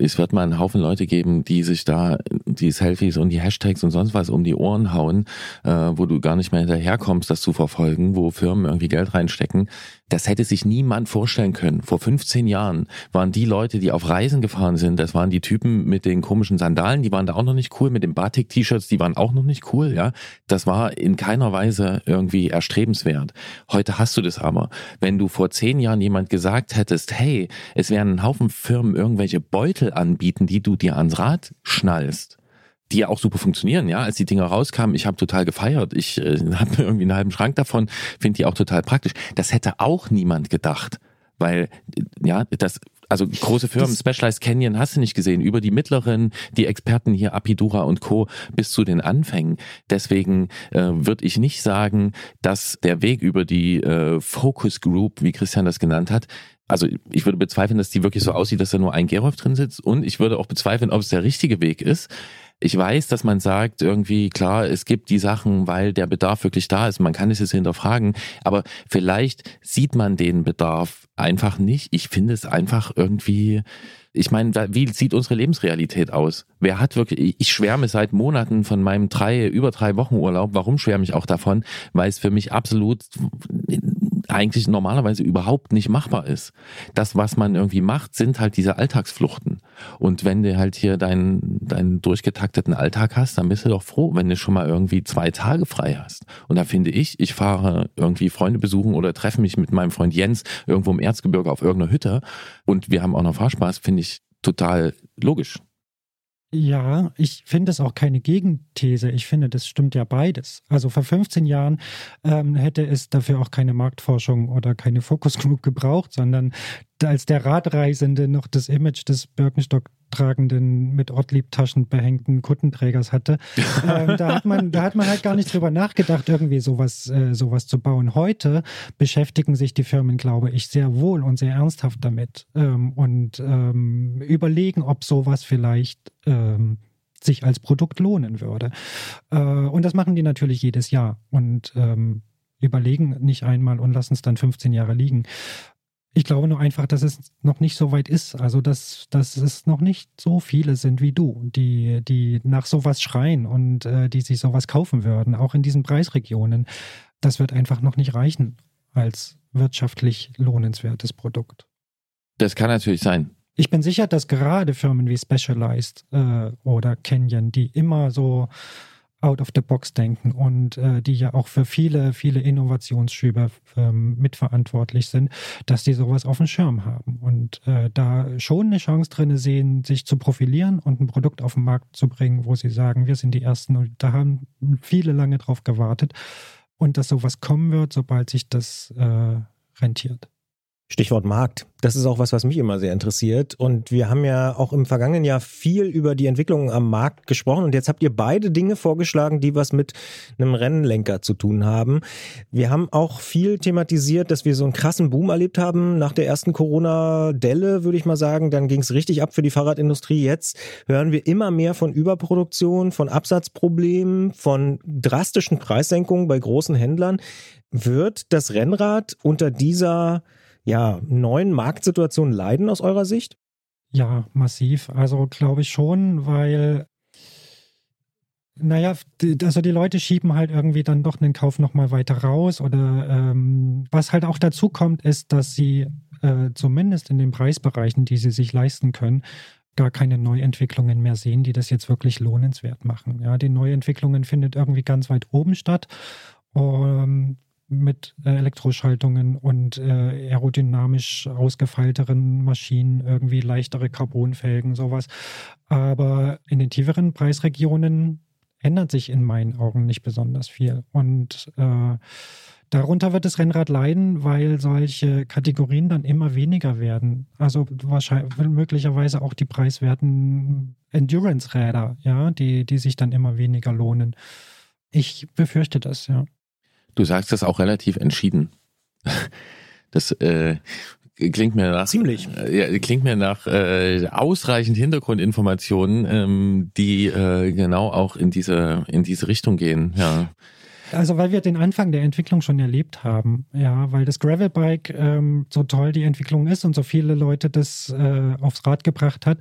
es wird mal einen Haufen Leute geben, die sich da die Selfies und die Hashtags und sonst was um die Ohren hauen, äh, wo du gar nicht mehr hinterherkommst, das zu verfolgen, wo Firmen irgendwie Geld reinstecken. Das hätte sich niemand vorstellen können. Vor 15 Jahren waren die Leute, die auf Reisen gefahren sind, das waren die Typen mit den komischen Sandalen, die waren da auch noch nicht cool, mit den Batik-T-Shirts, die waren auch noch nicht cool, ja. Das war in keiner Weise irgendwie erstrebenswert. Heute hast du das aber. Wenn du vor zehn Jahren jemand gesagt hättest, hey, es werden ein Haufen Firmen irgendwelche Beutel anbieten, die du dir ans Rad schnallst, die ja auch super funktionieren, ja. Als die Dinger rauskamen, ich habe total gefeiert. Ich äh, <laughs> habe irgendwie einen halben Schrank davon, finde die auch total praktisch. Das hätte auch niemand gedacht, weil ja, das also große Firmen, Specialized Canyon hast du nicht gesehen, über die mittleren, die Experten hier Apidura und Co. bis zu den Anfängen. Deswegen äh, würde ich nicht sagen, dass der Weg über die äh, Focus Group, wie Christian das genannt hat, also ich würde bezweifeln, dass die wirklich so aussieht, dass da nur ein Gerolf drin sitzt und ich würde auch bezweifeln, ob es der richtige Weg ist. Ich weiß, dass man sagt, irgendwie, klar, es gibt die Sachen, weil der Bedarf wirklich da ist. Man kann es jetzt hinterfragen, aber vielleicht sieht man den Bedarf einfach nicht. Ich finde es einfach irgendwie, ich meine, wie sieht unsere Lebensrealität aus? Wer hat wirklich, ich schwärme seit Monaten von meinem drei, über drei Wochen Urlaub. Warum schwärme ich auch davon? Weil es für mich absolut eigentlich normalerweise überhaupt nicht machbar ist. Das, was man irgendwie macht, sind halt diese Alltagsfluchten. Und wenn du halt hier deinen, deinen durchgetakteten Alltag hast, dann bist du doch froh, wenn du schon mal irgendwie zwei Tage frei hast. Und da finde ich, ich fahre irgendwie Freunde besuchen oder treffe mich mit meinem Freund Jens irgendwo im Erzgebirge auf irgendeiner Hütte und wir haben auch noch Fahrspaß, finde ich total logisch. Ja, ich finde es auch keine Gegenthese. Ich finde, das stimmt ja beides. Also vor 15 Jahren ähm, hätte es dafür auch keine Marktforschung oder keine Focus Group <laughs> gebraucht, sondern als der Radreisende noch das Image des Birkenstock tragenden, mit Ortlieb-Taschen behängten Kuttenträgers hatte, ähm, da, hat man, da hat man halt gar nicht drüber nachgedacht, irgendwie sowas, äh, sowas zu bauen. Heute beschäftigen sich die Firmen, glaube ich, sehr wohl und sehr ernsthaft damit ähm, und ähm, überlegen, ob sowas vielleicht ähm, sich als Produkt lohnen würde. Äh, und das machen die natürlich jedes Jahr und ähm, überlegen nicht einmal und lassen es dann 15 Jahre liegen. Ich glaube nur einfach, dass es noch nicht so weit ist. Also, dass, dass es noch nicht so viele sind wie du, die, die nach sowas schreien und äh, die sich sowas kaufen würden, auch in diesen Preisregionen. Das wird einfach noch nicht reichen. als wirtschaftlich lohnenswertes Produkt. Das kann natürlich sein. Ich bin sicher, dass gerade Firmen wie Specialized äh, oder Canyon, die immer so out of the box denken und äh, die ja auch für viele, viele Innovationsschübe ähm, mitverantwortlich sind, dass die sowas auf dem Schirm haben und äh, da schon eine Chance drin sehen, sich zu profilieren und ein Produkt auf den Markt zu bringen, wo sie sagen, wir sind die Ersten und da haben viele lange drauf gewartet und dass sowas kommen wird, sobald sich das äh, rentiert. Stichwort Markt. Das ist auch was, was mich immer sehr interessiert. Und wir haben ja auch im vergangenen Jahr viel über die Entwicklungen am Markt gesprochen. Und jetzt habt ihr beide Dinge vorgeschlagen, die was mit einem Rennlenker zu tun haben. Wir haben auch viel thematisiert, dass wir so einen krassen Boom erlebt haben nach der ersten Corona-Delle, würde ich mal sagen. Dann ging es richtig ab für die Fahrradindustrie. Jetzt hören wir immer mehr von Überproduktion, von Absatzproblemen, von drastischen Preissenkungen bei großen Händlern. Wird das Rennrad unter dieser ja, neuen Marktsituation leiden aus eurer Sicht? Ja, massiv. Also glaube ich schon, weil, naja, also die Leute schieben halt irgendwie dann doch den Kauf nochmal weiter raus oder ähm, was halt auch dazu kommt, ist, dass sie äh, zumindest in den Preisbereichen, die sie sich leisten können, gar keine Neuentwicklungen mehr sehen, die das jetzt wirklich lohnenswert machen. Ja, die Neuentwicklungen findet irgendwie ganz weit oben statt. Um, mit äh, Elektroschaltungen und äh, aerodynamisch ausgefeilteren Maschinen, irgendwie leichtere Carbonfelgen, sowas. Aber in den tieferen Preisregionen ändert sich in meinen Augen nicht besonders viel. Und äh, darunter wird das Rennrad leiden, weil solche Kategorien dann immer weniger werden. Also wahrscheinlich möglicherweise auch die preiswerten Endurance-Räder, ja, die, die sich dann immer weniger lohnen. Ich befürchte das, ja. Du sagst das auch relativ entschieden. Das äh, klingt mir nach ziemlich äh, klingt mir nach äh, ausreichend Hintergrundinformationen, ähm, die äh, genau auch in diese in diese Richtung gehen. Ja. Also weil wir den Anfang der Entwicklung schon erlebt haben, ja, weil das Gravelbike ähm, so toll die Entwicklung ist und so viele Leute das äh, aufs Rad gebracht hat,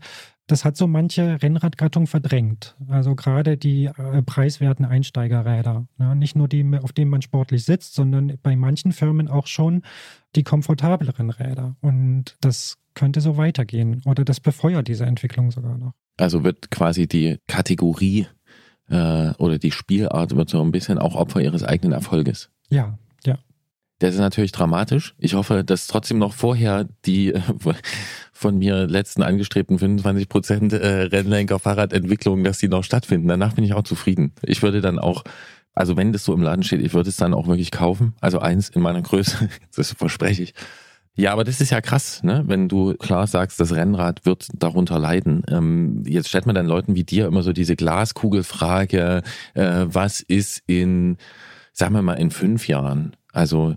das hat so manche Rennradgattung verdrängt. Also gerade die äh, preiswerten Einsteigerräder. Ja, nicht nur die, auf denen man sportlich sitzt, sondern bei manchen Firmen auch schon die komfortableren Räder. Und das könnte so weitergehen. Oder das befeuert diese Entwicklung sogar noch. Also wird quasi die Kategorie äh, oder die Spielart wird so ein bisschen auch Opfer ihres eigenen Erfolges. Ja. Das ist natürlich dramatisch. Ich hoffe, dass trotzdem noch vorher die äh, von mir letzten angestrebten 25 Prozent äh, Rennlenker-Fahrradentwicklung, dass die noch stattfinden. Danach bin ich auch zufrieden. Ich würde dann auch, also wenn das so im Laden steht, ich würde es dann auch wirklich kaufen. Also eins in meiner Größe, <laughs> das verspreche ich. Ja, aber das ist ja krass, ne? wenn du klar sagst, das Rennrad wird darunter leiden. Ähm, jetzt stellt man dann Leuten wie dir immer so diese Glaskugelfrage, äh, was ist in, sagen wir mal, in fünf Jahren? Also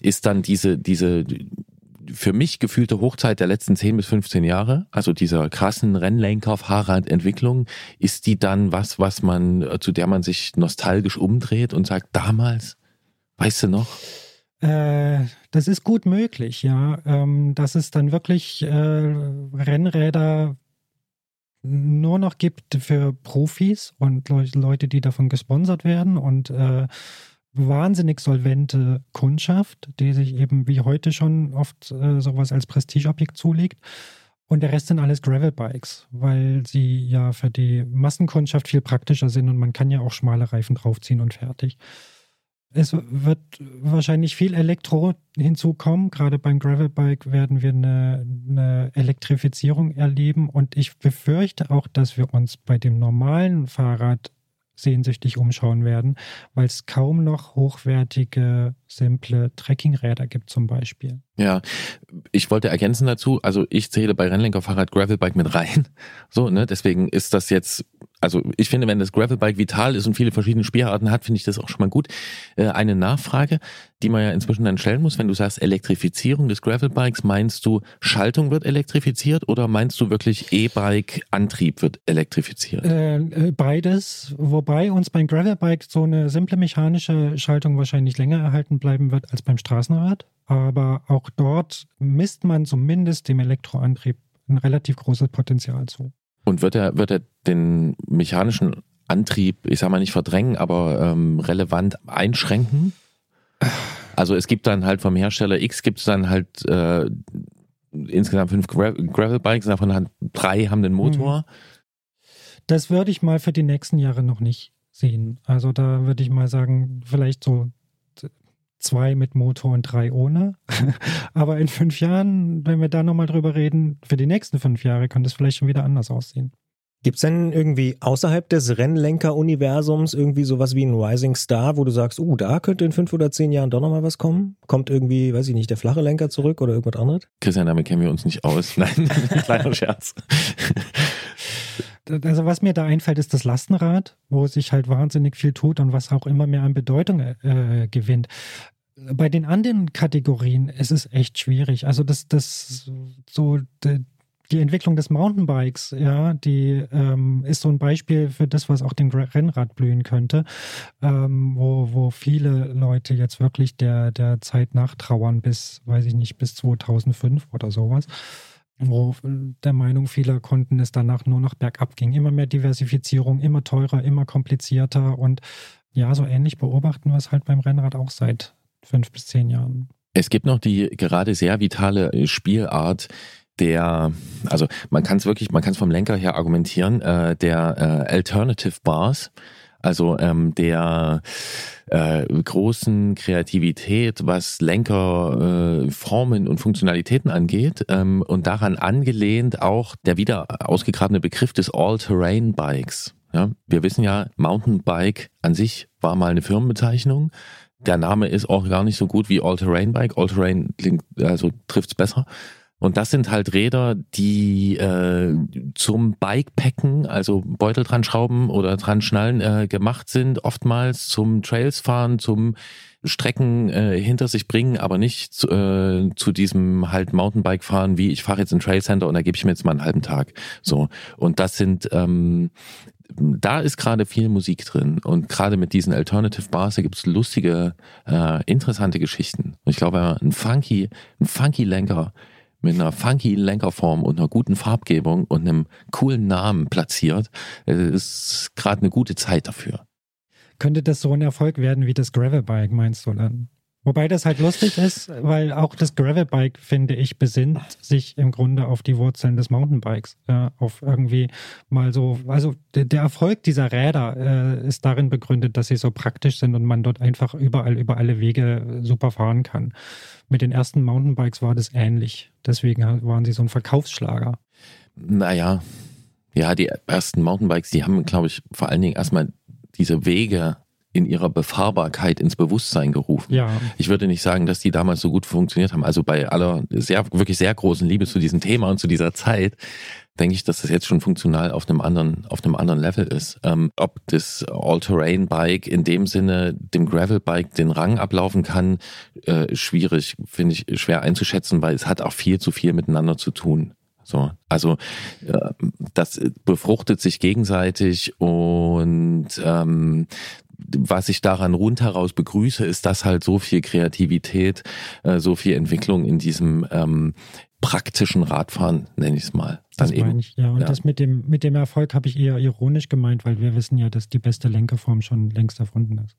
ist dann diese, diese für mich gefühlte Hochzeit der letzten 10 bis 15 Jahre, also dieser krassen Rennlenker-Fahrradentwicklung, ist die dann was, was man, zu der man sich nostalgisch umdreht und sagt, damals, weißt du noch? Äh, das ist gut möglich, ja. Ähm, dass es dann wirklich äh, Rennräder nur noch gibt für Profis und Leute, die davon gesponsert werden und äh, wahnsinnig solvente Kundschaft, die sich eben wie heute schon oft äh, sowas als Prestigeobjekt zulegt. Und der Rest sind alles Gravelbikes, weil sie ja für die Massenkundschaft viel praktischer sind und man kann ja auch schmale Reifen draufziehen und fertig. Es wird wahrscheinlich viel Elektro hinzukommen. Gerade beim Gravelbike werden wir eine, eine, Elektrifizierung erleben. Und ich befürchte auch, dass wir uns bei dem normalen Fahrrad sehnsüchtig umschauen werden, weil es kaum noch hochwertige, simple Trekkingräder gibt zum Beispiel. Ja, ich wollte ergänzen dazu, also ich zähle bei Rennlenker Fahrrad Gravelbike mit rein. <laughs> So, ne, deswegen ist das jetzt also ich finde, wenn das Gravelbike vital ist und viele verschiedene Spielarten hat, finde ich das auch schon mal gut. Äh, eine Nachfrage, die man ja inzwischen dann stellen muss, wenn du sagst Elektrifizierung des Gravelbikes, meinst du Schaltung wird elektrifiziert oder meinst du wirklich E-Bike-Antrieb wird elektrifiziert? Äh, äh, beides, wobei uns beim Gravelbike so eine simple mechanische Schaltung wahrscheinlich länger erhalten bleiben wird als beim Straßenrad. Aber auch dort misst man zumindest dem Elektroantrieb ein relativ großes Potenzial zu. Und wird er, wird er den mechanischen Antrieb, ich sag mal nicht verdrängen, aber ähm, relevant einschränken? Also es gibt dann halt vom Hersteller X gibt es dann halt äh, insgesamt fünf Gra Gravel-Bikes, davon hat drei haben den Motor. Mhm. Das würde ich mal für die nächsten Jahre noch nicht sehen. Also da würde ich mal sagen, vielleicht so zwei mit Motor und drei ohne. <laughs> Aber in fünf Jahren, wenn wir da nochmal drüber reden, für die nächsten fünf Jahre kann das vielleicht schon wieder anders aussehen. Gibt es denn irgendwie außerhalb des Rennlenker-Universums irgendwie sowas wie ein Rising Star, wo du sagst, uh, da könnte in fünf oder zehn Jahren doch nochmal was kommen? Kommt irgendwie, weiß ich nicht, der flache Lenker zurück oder irgendwas anderes? Christian, damit kennen wir uns nicht aus. <laughs> Nein, kleiner <laughs> Scherz. Also was mir da einfällt, ist das Lastenrad, wo sich halt wahnsinnig viel tut und was auch immer mehr an Bedeutung äh, gewinnt. Bei den anderen Kategorien ist es echt schwierig. Also das, das so die Entwicklung des Mountainbikes, ja, die ähm, ist so ein Beispiel für das, was auch dem Rennrad blühen könnte, ähm, wo, wo viele Leute jetzt wirklich der, der Zeit nachtrauern bis, weiß ich nicht, bis 2005 oder sowas wo der Meinung vieler Kunden es danach nur noch bergab ging. Immer mehr Diversifizierung, immer teurer, immer komplizierter und ja, so ähnlich beobachten wir es halt beim Rennrad auch seit fünf bis zehn Jahren. Es gibt noch die gerade sehr vitale Spielart, der, also man kann es wirklich, man kann es vom Lenker her argumentieren, äh, der äh, Alternative Bars, also ähm, der äh, großen Kreativität, was Lenker, äh, Formen und Funktionalitäten angeht ähm, und daran angelehnt auch der wieder ausgegrabene Begriff des All-Terrain-Bikes. Ja, wir wissen ja, Mountainbike an sich war mal eine Firmenbezeichnung. Der Name ist auch gar nicht so gut wie All-Terrain-Bike. All-Terrain klingt, also trifft's besser. Und das sind halt Räder, die äh, zum Bikepacken, also Beutel dran schrauben oder dran schnallen, äh, gemacht sind, oftmals zum Trails fahren, zum Strecken äh, hinter sich bringen, aber nicht zu, äh, zu diesem halt Mountainbike fahren, wie ich fahre jetzt in Trail Center und da gebe ich mir jetzt mal einen halben Tag. So. Und das sind ähm, da ist gerade viel Musik drin und gerade mit diesen Alternative Bars gibt es lustige, äh, interessante Geschichten. Und ich glaube, ein funky, ein funky Lenker mit einer funky Lenkerform und einer guten Farbgebung und einem coolen Namen platziert, ist gerade eine gute Zeit dafür. Könnte das so ein Erfolg werden wie das Gravelbike, meinst du dann? Wobei das halt lustig ist, weil auch das Gravelbike, finde ich, besinnt sich im Grunde auf die Wurzeln des Mountainbikes. Ja, auf irgendwie mal so, also der, Erfolg dieser Räder äh, ist darin begründet, dass sie so praktisch sind und man dort einfach überall über alle Wege super fahren kann. Mit den ersten Mountainbikes war das ähnlich. Deswegen waren sie so ein Verkaufsschlager. Naja, ja, die ersten Mountainbikes, die haben, glaube ich, vor allen Dingen erstmal diese Wege in ihrer Befahrbarkeit ins Bewusstsein gerufen. Ja. Ich würde nicht sagen, dass die damals so gut funktioniert haben. Also bei aller sehr, wirklich sehr großen Liebe zu diesem Thema und zu dieser Zeit, denke ich, dass das jetzt schon funktional auf einem anderen, auf einem anderen Level ist. Ähm, ob das All-Terrain-Bike in dem Sinne dem Gravel-Bike den Rang ablaufen kann, äh, schwierig, finde ich schwer einzuschätzen, weil es hat auch viel zu viel miteinander zu tun. So, also äh, das befruchtet sich gegenseitig und ähm, was ich daran rundheraus begrüße, ist, dass halt so viel Kreativität, äh, so viel Entwicklung in diesem ähm, praktischen Radfahren, nenne ich es mal. Dann das eben, ich, ja. Und ja. das mit dem, mit dem Erfolg habe ich eher ironisch gemeint, weil wir wissen ja, dass die beste Lenkerform schon längst erfunden ist.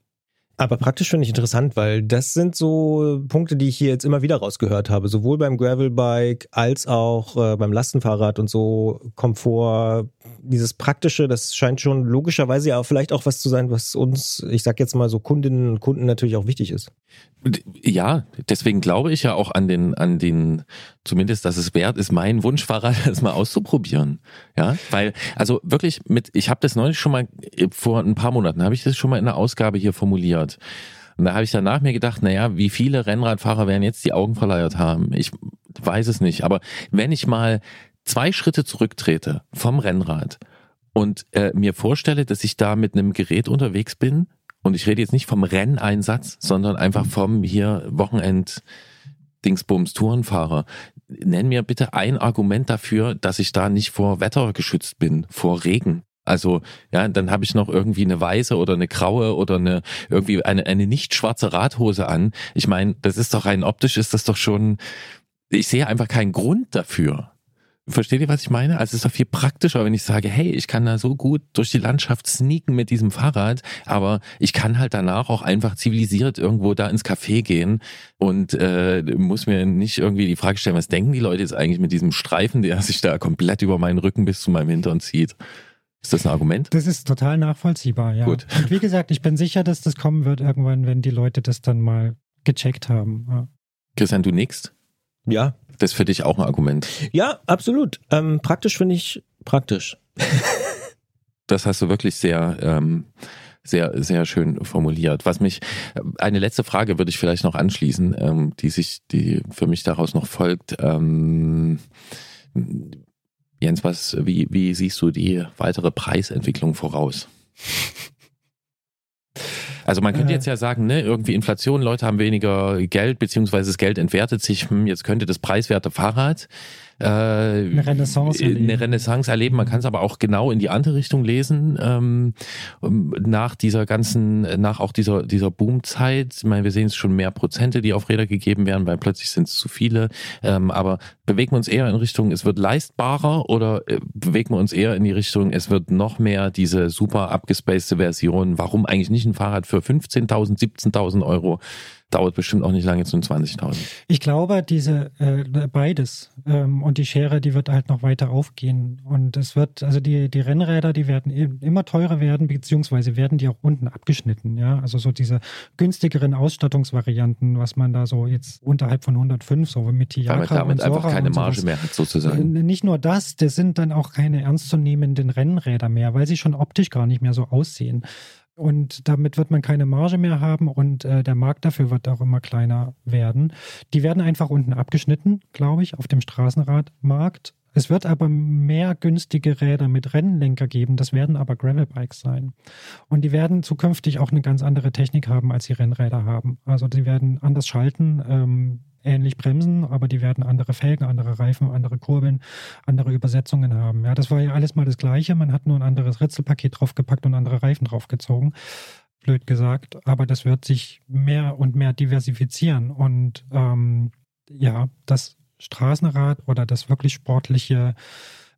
Aber praktisch finde ich interessant, weil das sind so Punkte, die ich hier jetzt immer wieder rausgehört habe, sowohl beim Gravelbike als auch äh, beim Lastenfahrrad und so Komfort, dieses Praktische, das scheint schon logischerweise ja vielleicht auch was zu sein, was uns, ich sag jetzt mal so Kundinnen und Kunden natürlich auch wichtig ist. Ja, deswegen glaube ich ja auch an den, an den, zumindest, dass es wert ist, mein Wunschfahrrad <laughs> das mal auszuprobieren. Ja, weil, also wirklich mit, ich habe das neulich schon mal, vor ein paar Monaten habe ich das schon mal in einer Ausgabe hier formuliert. Und da habe ich danach mir gedacht, naja, wie viele Rennradfahrer werden jetzt die Augen verleiert haben? Ich weiß es nicht. Aber wenn ich mal zwei Schritte zurücktrete vom Rennrad und äh, mir vorstelle, dass ich da mit einem Gerät unterwegs bin, und ich rede jetzt nicht vom Renneinsatz, sondern einfach vom hier Wochenend Dingsbums Tourenfahrer. Nenn mir bitte ein Argument dafür, dass ich da nicht vor Wetter geschützt bin, vor Regen. Also, ja, dann habe ich noch irgendwie eine weiße oder eine graue oder eine irgendwie eine, eine nicht schwarze Radhose an. Ich meine, das ist doch rein optisch ist das doch schon, ich sehe einfach keinen Grund dafür. Versteht ihr, was ich meine? Also es ist doch viel praktischer, wenn ich sage, hey, ich kann da so gut durch die Landschaft sneaken mit diesem Fahrrad, aber ich kann halt danach auch einfach zivilisiert irgendwo da ins Café gehen und äh, muss mir nicht irgendwie die Frage stellen, was denken die Leute jetzt eigentlich mit diesem Streifen, der sich da komplett über meinen Rücken bis zu meinem Hintern zieht. Ist das ein Argument? Das ist total nachvollziehbar, ja. Gut. Und wie gesagt, ich bin sicher, dass das kommen wird irgendwann, wenn die Leute das dann mal gecheckt haben. Ja. Christian, du nix? Ja, Das ist für dich auch ein Argument. ja, absolut. Ähm, praktisch finde ich praktisch. <laughs> Das hast du wirklich sehr, ähm, sehr, sehr schön formuliert. Was mich, eine letzte Frage würde ich vielleicht noch anschließen, ähm, die sich, die für mich daraus noch folgt. Ähm, Jens, was, wie, wie siehst du die weitere Preisentwicklung voraus? <laughs> Also man könnte jetzt ja sagen, ne, irgendwie Inflation, Leute haben weniger Geld, beziehungsweise das Geld entwertet sich, hm, jetzt könnte das preiswerte Fahrrad äh, Eine Renaissance erleben. eine Renaissance erleben. Man kann es aber auch genau in die andere Richtung lesen. Ähm, nach dieser ganzen, nach auch dieser, dieser Boomzeit, ich meine, wir sehen es schon mehr Prozente, die auf Räder gegeben werden, weil plötzlich sind es zu viele. Ähm, aber bewegen wir uns eher in Richtung, es wird leistbarer oder äh, bewegen wir uns eher in die Richtung, es wird noch mehr diese super abgespacede Version. Warum eigentlich nicht ein Fahrrad für 15.000, 17.000 Euro? Dauert bestimmt auch nicht lange zu 20.000. Ich glaube, diese äh, beides ähm, und die Schere, die wird halt noch weiter aufgehen und es wird, also die die Rennräder, die werden eben immer teurer werden, beziehungsweise werden die auch unten abgeschnitten, ja, also so diese günstigeren Ausstattungsvarianten, was man da so jetzt unterhalb von 105 so mit Weil man Tiagra damit und einfach keine Marge mehr hat, sozusagen. Nicht nur das, das sind dann auch keine ernstzunehmenden Rennräder mehr, weil sie schon optisch gar nicht mehr so aussehen. Und damit wird man keine Marge mehr haben und äh, der Markt dafür wird auch immer kleiner werden. Die werden einfach unten abgeschnitten, glaube ich, auf dem Straßenradmarkt. Es wird aber mehr günstige Räder mit Rennlenker geben. Das werden aber Gravelbikes sein. Und die werden zukünftig auch eine ganz andere Technik haben, als die Rennräder haben. Also die werden anders schalten, ähm, ähnlich bremsen, aber die werden andere Felgen, andere Reifen, andere Kurbeln, andere Übersetzungen haben. Ja, das war ja alles mal das Gleiche. Man hat nur ein anderes Ritzelpaket draufgepackt und andere Reifen draufgezogen. Blöd gesagt. Aber das wird sich mehr und mehr diversifizieren. Und ähm, ja, das Straßenrad oder das wirklich sportliche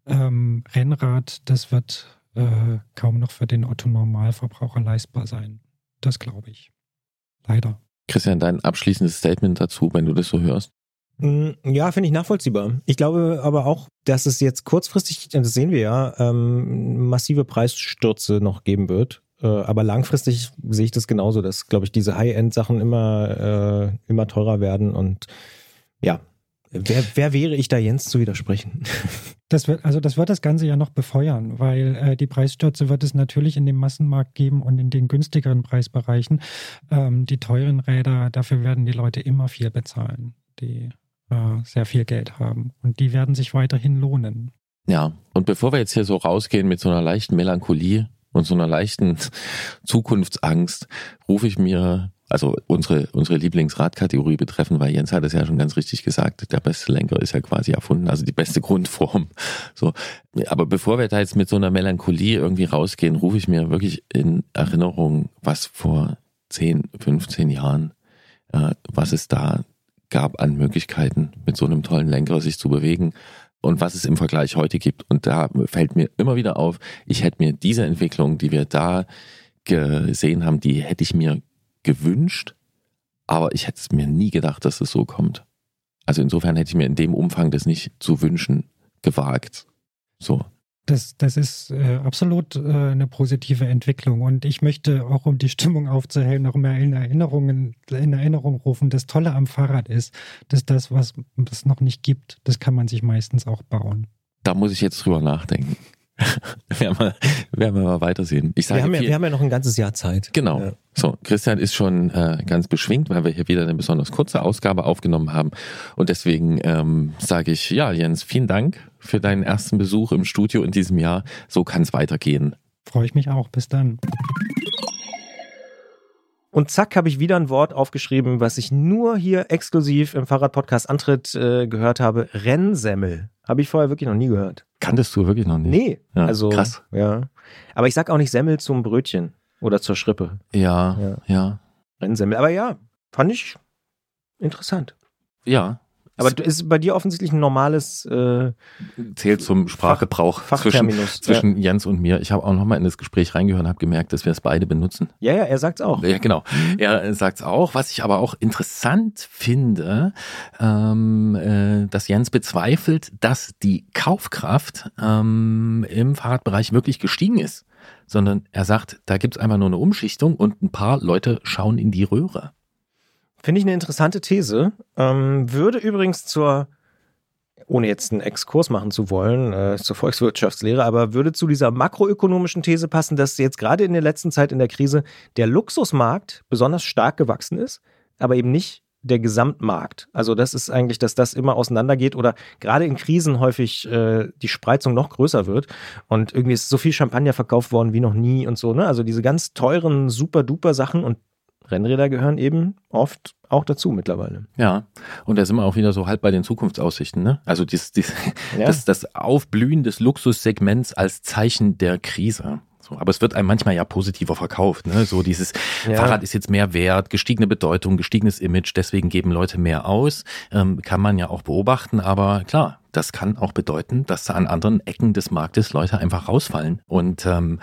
ähm, Rennrad, das wird äh, kaum noch für den Otto-Normalverbraucher leistbar sein. Das glaube ich. Leider. Christian, dein abschließendes Statement dazu, wenn du das so hörst. Mm, Ja, finde ich nachvollziehbar. Ich glaube aber auch, dass es jetzt kurzfristig, das sehen wir ja, ähm, massive Preisstürze noch geben wird. Äh, aber langfristig sehe ich das genauso, dass, glaube ich, diese High-End-Sachen immer, äh, immer teurer werden. Und ja, wer, wer wäre ich da Jens zu widersprechen? <laughs> Das wird, also das wird das Ganze ja noch befeuern, weil äh, die Preisstürze wird es natürlich in dem Massenmarkt geben und in den günstigeren Preisbereichen. Ähm, die teuren Räder, dafür werden die Leute immer viel bezahlen, die äh, sehr viel Geld haben. Und die werden sich weiterhin lohnen. Ja, und bevor wir jetzt hier so rausgehen mit so einer leichten Melancholie und so einer leichten <laughs> Zukunftsangst, rufe ich mir, also unsere, unsere Lieblingsradkategorie betreffen, weil Jens hat es ja schon ganz richtig gesagt, der beste Lenker ist ja quasi erfunden, also die beste <laughs> Grundform. So, aber bevor wir da jetzt mit so einer Melancholie irgendwie rausgehen, rufe ich mir wirklich in Erinnerung, was vor 10, 15 Jahren, äh, was es da gab an Möglichkeiten, mit so einem tollen Lenker sich zu bewegen und was es im Vergleich heute gibt. Und da fällt mir immer wieder auf, ich hätte mir diese Entwicklung, die wir da gesehen haben, die hätte ich mir gewünscht, aber ich hätte es mir nie gedacht, dass es so kommt. Also insofern hätte ich mir in dem Umfang das nicht zu wünschen gewagt. So. Das, das ist äh, absolut äh, eine positive Entwicklung. Und ich möchte auch, um die Stimmung aufzuhellen, noch mehr in Erinnerungen, in Erinnerung rufen. Das Tolle am Fahrrad ist, dass das, was es noch nicht gibt, das kann man sich meistens auch bauen. Da muss ich jetzt drüber nachdenken. <laughs> werden, wir, werden wir mal weitersehen. Ich sage Wir haben, ja, viel- wir haben ja noch ein ganzes Jahr Zeit. Genau. Ja. So, Christian ist schon äh, ganz beschwingt, weil wir hier wieder eine besonders kurze Ausgabe aufgenommen haben. Und deswegen ähm, sage ich, ja, Jens, vielen Dank für deinen ersten Besuch im Studio in diesem Jahr. So kann es weitergehen. Freue ich mich auch. Bis dann. Und zack, habe ich wieder ein Wort aufgeschrieben, was ich nur hier exklusiv im Fahrradpodcast Antritt äh, gehört habe. Rennsemmel. Habe ich vorher wirklich noch nie gehört. Kanntest du wirklich noch nicht? Nee, Ja, also krass. ja. Aber ich sag auch nicht Semmel zum Brötchen oder zur Schrippe. Ja, Ja. ja, Rennsemmel. Aber ja, fand ich interessant. ja. Aber ist bei dir offensichtlich ein normales äh, Zählt zum Sprachgebrauch zwischen, Fachterminus. zwischen Jens und mir. Ich habe auch nochmal in das Gespräch reingehört und habe gemerkt, dass wir es beide benutzen. Ja, ja, er sagt's auch. Ja, genau. Er sagt es auch. Was ich aber auch interessant finde, ähm, äh, dass Jens bezweifelt, dass die Kaufkraft ähm, im Fahrradbereich wirklich gestiegen ist. Sondern er sagt, da gibt's einfach nur eine Umschichtung und ein paar Leute schauen in die Röhre. Finde ich eine interessante These. Ähm, würde übrigens zur, ohne jetzt einen Exkurs machen zu wollen, äh, zur Volkswirtschaftslehre, aber würde zu dieser makroökonomischen These passen, dass jetzt gerade in der letzten Zeit in der Krise der Luxusmarkt besonders stark gewachsen ist, aber eben nicht der Gesamtmarkt. Also das ist eigentlich, dass das immer auseinandergeht oder gerade in Krisen häufig äh, die Spreizung noch größer wird und irgendwie ist so viel Champagner verkauft worden wie noch nie und so. Ne? Also diese ganz teuren, super duper Sachen und Rennräder gehören eben oft auch dazu mittlerweile. Ja, und da sind wir auch wieder so halb bei den Zukunftsaussichten. Ne? Also dies, dies, Ja. das, das Aufblühen des Luxussegments als Zeichen der Krise. So, aber es wird einem manchmal ja positiver verkauft. Ne? So dieses Ja. Fahrrad ist jetzt mehr wert, gestiegene Bedeutung, gestiegenes Image, deswegen geben Leute mehr aus. Ähm, kann man ja auch beobachten, aber klar, das kann auch bedeuten, dass an anderen Ecken des Marktes Leute einfach rausfallen. Und ähm,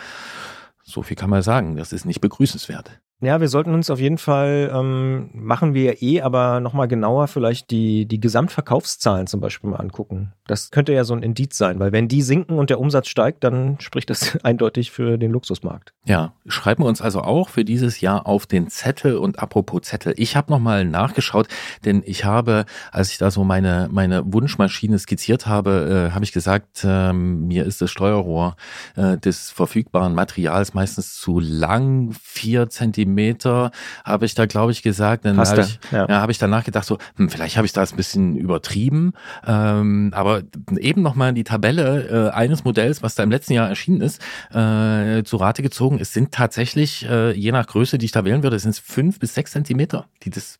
so viel kann man sagen, das ist nicht begrüßenswert. Ja, wir sollten uns auf jeden Fall, ähm, machen wir ja eh, aber nochmal genauer vielleicht die, die Gesamtverkaufszahlen zum Beispiel mal angucken. Das könnte ja so ein Indiz sein, weil wenn die sinken und der Umsatz steigt, dann <laughs> spricht das eindeutig für den Luxusmarkt. Ja, schreiben wir uns also auch für dieses Jahr auf den Zettel und apropos Zettel. Ich habe nochmal nachgeschaut, denn ich habe, als ich da so meine, meine Wunschmaschine skizziert habe, äh, habe ich gesagt, ähm, mir ist das Steuerrohr äh, des verfügbaren Materials meistens zu lang, vier Zentimeter, habe ich da, glaube ich, gesagt. Dann habe ich, ja. ja, habe ich danach gedacht, so, hm, vielleicht habe ich das ein bisschen übertrieben. Ähm, aber eben nochmal die Tabelle äh, eines Modells, was da im letzten Jahr erschienen ist, äh, zu Rate gezogen. Es sind tatsächlich, äh, je nach Größe, die ich da wählen würde, sind es fünf bis sechs Zentimeter, die das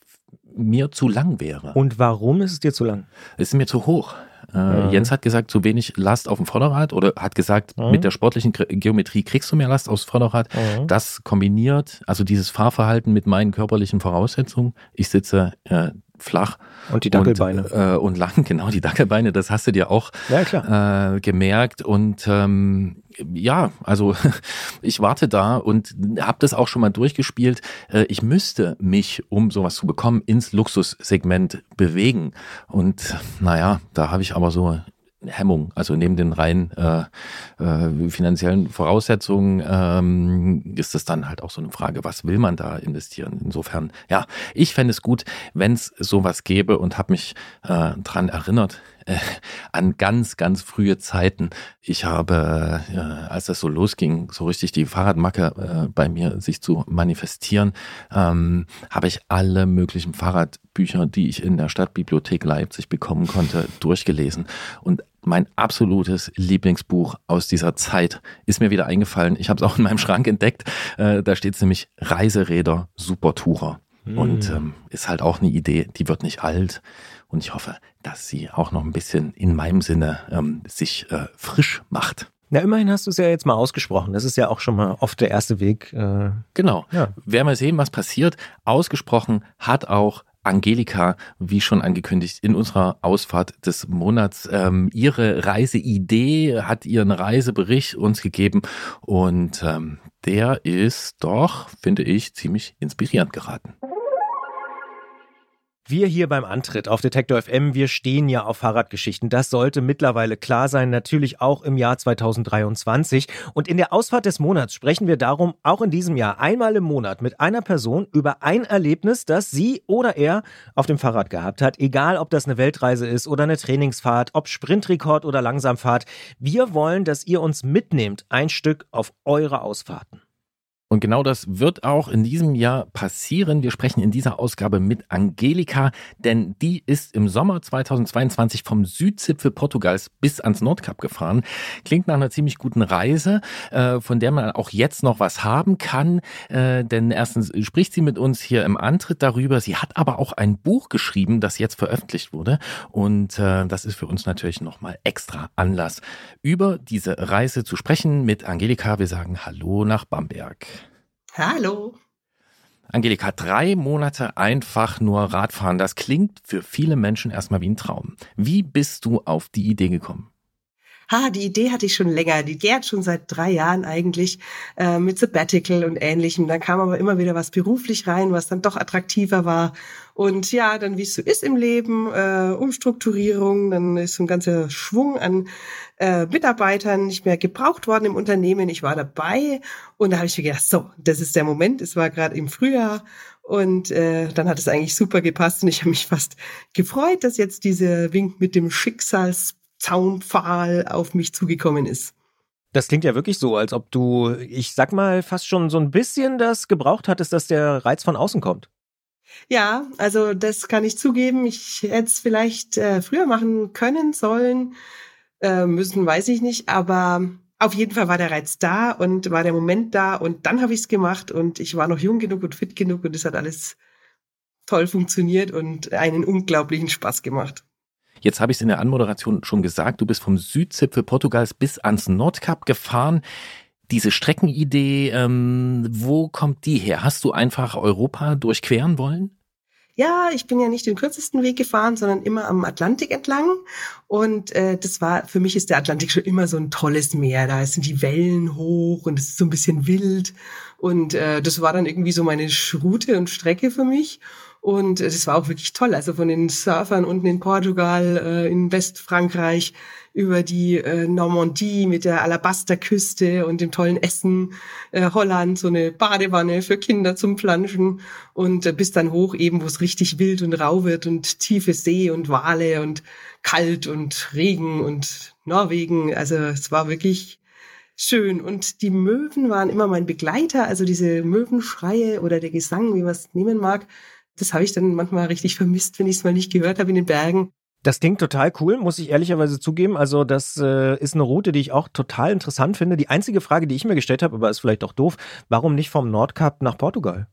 mir zu lang wäre. Und warum ist es dir zu lang? Es ist mir zu hoch. Äh, Mhm. Jens hat gesagt, zu wenig Last auf dem Vorderrad oder hat gesagt, Mhm. mit der sportlichen Ge- Geometrie kriegst du mehr Last aufs Vorderrad. Mhm. Das kombiniert, also dieses Fahrverhalten mit meinen körperlichen Voraussetzungen. Ich sitze äh, flach Und die Dackelbeine. und, äh, und lang, <laughs> genau die Dackelbeine, das hast du dir auch ja, klar. äh, gemerkt und ähm, ja, also <laughs> ich warte da und habe das auch schon mal durchgespielt. Äh, ich müsste mich, um sowas zu bekommen, ins Luxussegment bewegen und naja, da habe ich aber so Hemmung. Also neben den rein äh, äh, finanziellen Voraussetzungen ähm, ist das dann halt auch so eine Frage, was will man da investieren? Insofern, ja, ich fände es gut, wenn es sowas gäbe und habe mich äh, dran erinnert, äh, an ganz, ganz frühe Zeiten. Ich habe, äh, als das so losging, so richtig die Fahrradmacke äh, bei mir sich zu manifestieren, ähm, habe ich alle möglichen Fahrradbücher, die ich in der Stadtbibliothek Leipzig bekommen konnte, durchgelesen. Und mein absolutes Lieblingsbuch aus dieser Zeit ist mir wieder eingefallen. Ich habe es auch in meinem Schrank entdeckt. Äh, da steht es nämlich Reiseräder Supertourer. Und ähm, ist halt auch eine Idee, die wird nicht alt. Und ich hoffe, dass sie auch noch ein bisschen in meinem Sinne ähm, sich äh, frisch macht. Na, immerhin hast du es ja jetzt mal ausgesprochen. Das ist ja auch schon mal oft der erste Weg. Äh, Genau. Ja. Werden wir sehen, was passiert. Ausgesprochen hat auch Angelika, wie schon angekündigt, in unserer Ausfahrt des Monats ähm, ihre Reiseidee, hat ihren Reisebericht uns gegeben und ähm, der ist doch, finde ich, ziemlich inspirierend geraten. Wir hier beim Antritt auf Detektor FM, wir stehen ja auf Fahrradgeschichten. Das sollte mittlerweile klar sein, natürlich auch im Jahr 2023. Und in der Ausfahrt des Monats sprechen wir darum, auch in diesem Jahr einmal im Monat mit einer Person über ein Erlebnis, das sie oder er auf dem Fahrrad gehabt hat. Egal, ob das eine Weltreise ist oder eine Trainingsfahrt, ob Sprintrekord oder Langsamfahrt. Wir wollen, dass ihr uns mitnehmt, ein Stück auf eure Ausfahrten. Und genau das wird auch in diesem Jahr passieren. Wir sprechen in dieser Ausgabe mit Angelika, denn die ist im Sommer 2022 vom Südzipfel Portugals bis ans Nordkap gefahren. Klingt nach einer ziemlich guten Reise, äh, von der man auch jetzt noch was haben kann. Äh, denn erstens spricht sie mit uns hier im Antritt darüber. Sie hat aber auch ein Buch geschrieben, das jetzt veröffentlicht wurde. Und äh, das ist für uns natürlich nochmal extra Anlass, über diese Reise zu sprechen mit Angelika. Wir sagen Hallo nach Bamberg. Hallo. Angelika, drei Monate einfach nur Radfahren, das klingt für viele Menschen erstmal wie ein Traum. Wie bist du auf die Idee gekommen? Ha, die Idee hatte ich schon länger, die gärt schon seit drei Jahren eigentlich äh, mit Sabbatical und ähnlichem. Dann kam aber immer wieder was beruflich rein, was dann doch attraktiver war. Und ja, dann wie es so ist im Leben, äh, Umstrukturierung, dann ist so ein ganzer Schwung an äh, Mitarbeitern nicht mehr gebraucht worden im Unternehmen. Ich war dabei und da habe ich mir gedacht, so, das ist der Moment. Es war gerade im Frühjahr und äh, dann hat es eigentlich super gepasst und ich habe mich fast gefreut, dass jetzt dieser Wink mit dem Schicksals Zaunpfahl auf mich zugekommen ist. Das klingt ja wirklich so, als ob du, ich sag mal, fast schon so ein bisschen das gebraucht hattest, dass der Reiz von außen kommt. Ja, also das kann ich zugeben. Ich hätte es vielleicht äh, früher machen können, sollen, äh, müssen, weiß ich nicht. Aber auf jeden Fall war der Reiz da und war der Moment da und dann habe ich es gemacht und ich war noch jung genug und fit genug und es hat alles toll funktioniert und einen unglaublichen Spaß gemacht. Jetzt habe ich es in der Anmoderation schon gesagt, du bist vom Südzipfel Portugals bis ans Nordkap gefahren. Diese Streckenidee, ähm, wo kommt die her? Hast du einfach Europa durchqueren wollen? Ja, ich bin ja nicht den kürzesten Weg gefahren, sondern immer am Atlantik entlang. Und äh, das war, für mich ist der Atlantik schon immer so ein tolles Meer. Da sind die Wellen hoch und es ist so ein bisschen wild. Und äh, das war dann irgendwie so meine Route und Strecke für mich. Und das war auch wirklich toll. Also von den Surfern unten in Portugal, äh, in Westfrankreich, über die äh, Normandie mit der Alabasterküste und dem tollen Essen, äh, Holland, so eine Badewanne für Kinder zum Planschen und äh, bis dann hoch eben, wo es richtig wild und rau wird und tiefe See und Wale und kalt und Regen und Norwegen. Also es war wirklich schön. Und die Möwen waren immer mein Begleiter, also diese Möwenschreie oder der Gesang, wie man es nehmen mag, das habe ich dann manchmal richtig vermisst, wenn ich es mal nicht gehört habe in den Bergen. Das klingt total cool, muss ich ehrlicherweise zugeben. Also das äh, ist eine Route, die ich auch total interessant finde. Die einzige Frage, die ich mir gestellt habe, aber ist vielleicht auch doof, warum nicht vom Nordkap nach Portugal?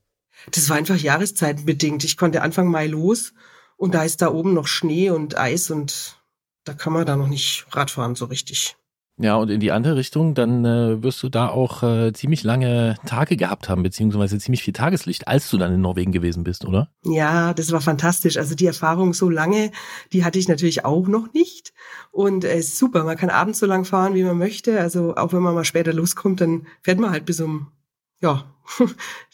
Das war einfach jahreszeitenbedingt. Ich konnte Anfang Mai los und da ist da oben noch Schnee und Eis und da kann man da noch nicht Radfahren so richtig. Ja, und in die andere Richtung, dann äh, wirst du da auch äh, ziemlich lange Tage gehabt haben, beziehungsweise ziemlich viel Tageslicht, als du dann in Norwegen gewesen bist, oder? Ja, das war fantastisch. Also die Erfahrung so lange, die hatte ich natürlich auch noch nicht. Und es äh, ist super, man kann abends so lang fahren, wie man möchte. Also auch wenn man mal später loskommt, dann fährt man halt bis um, ja, <laughs>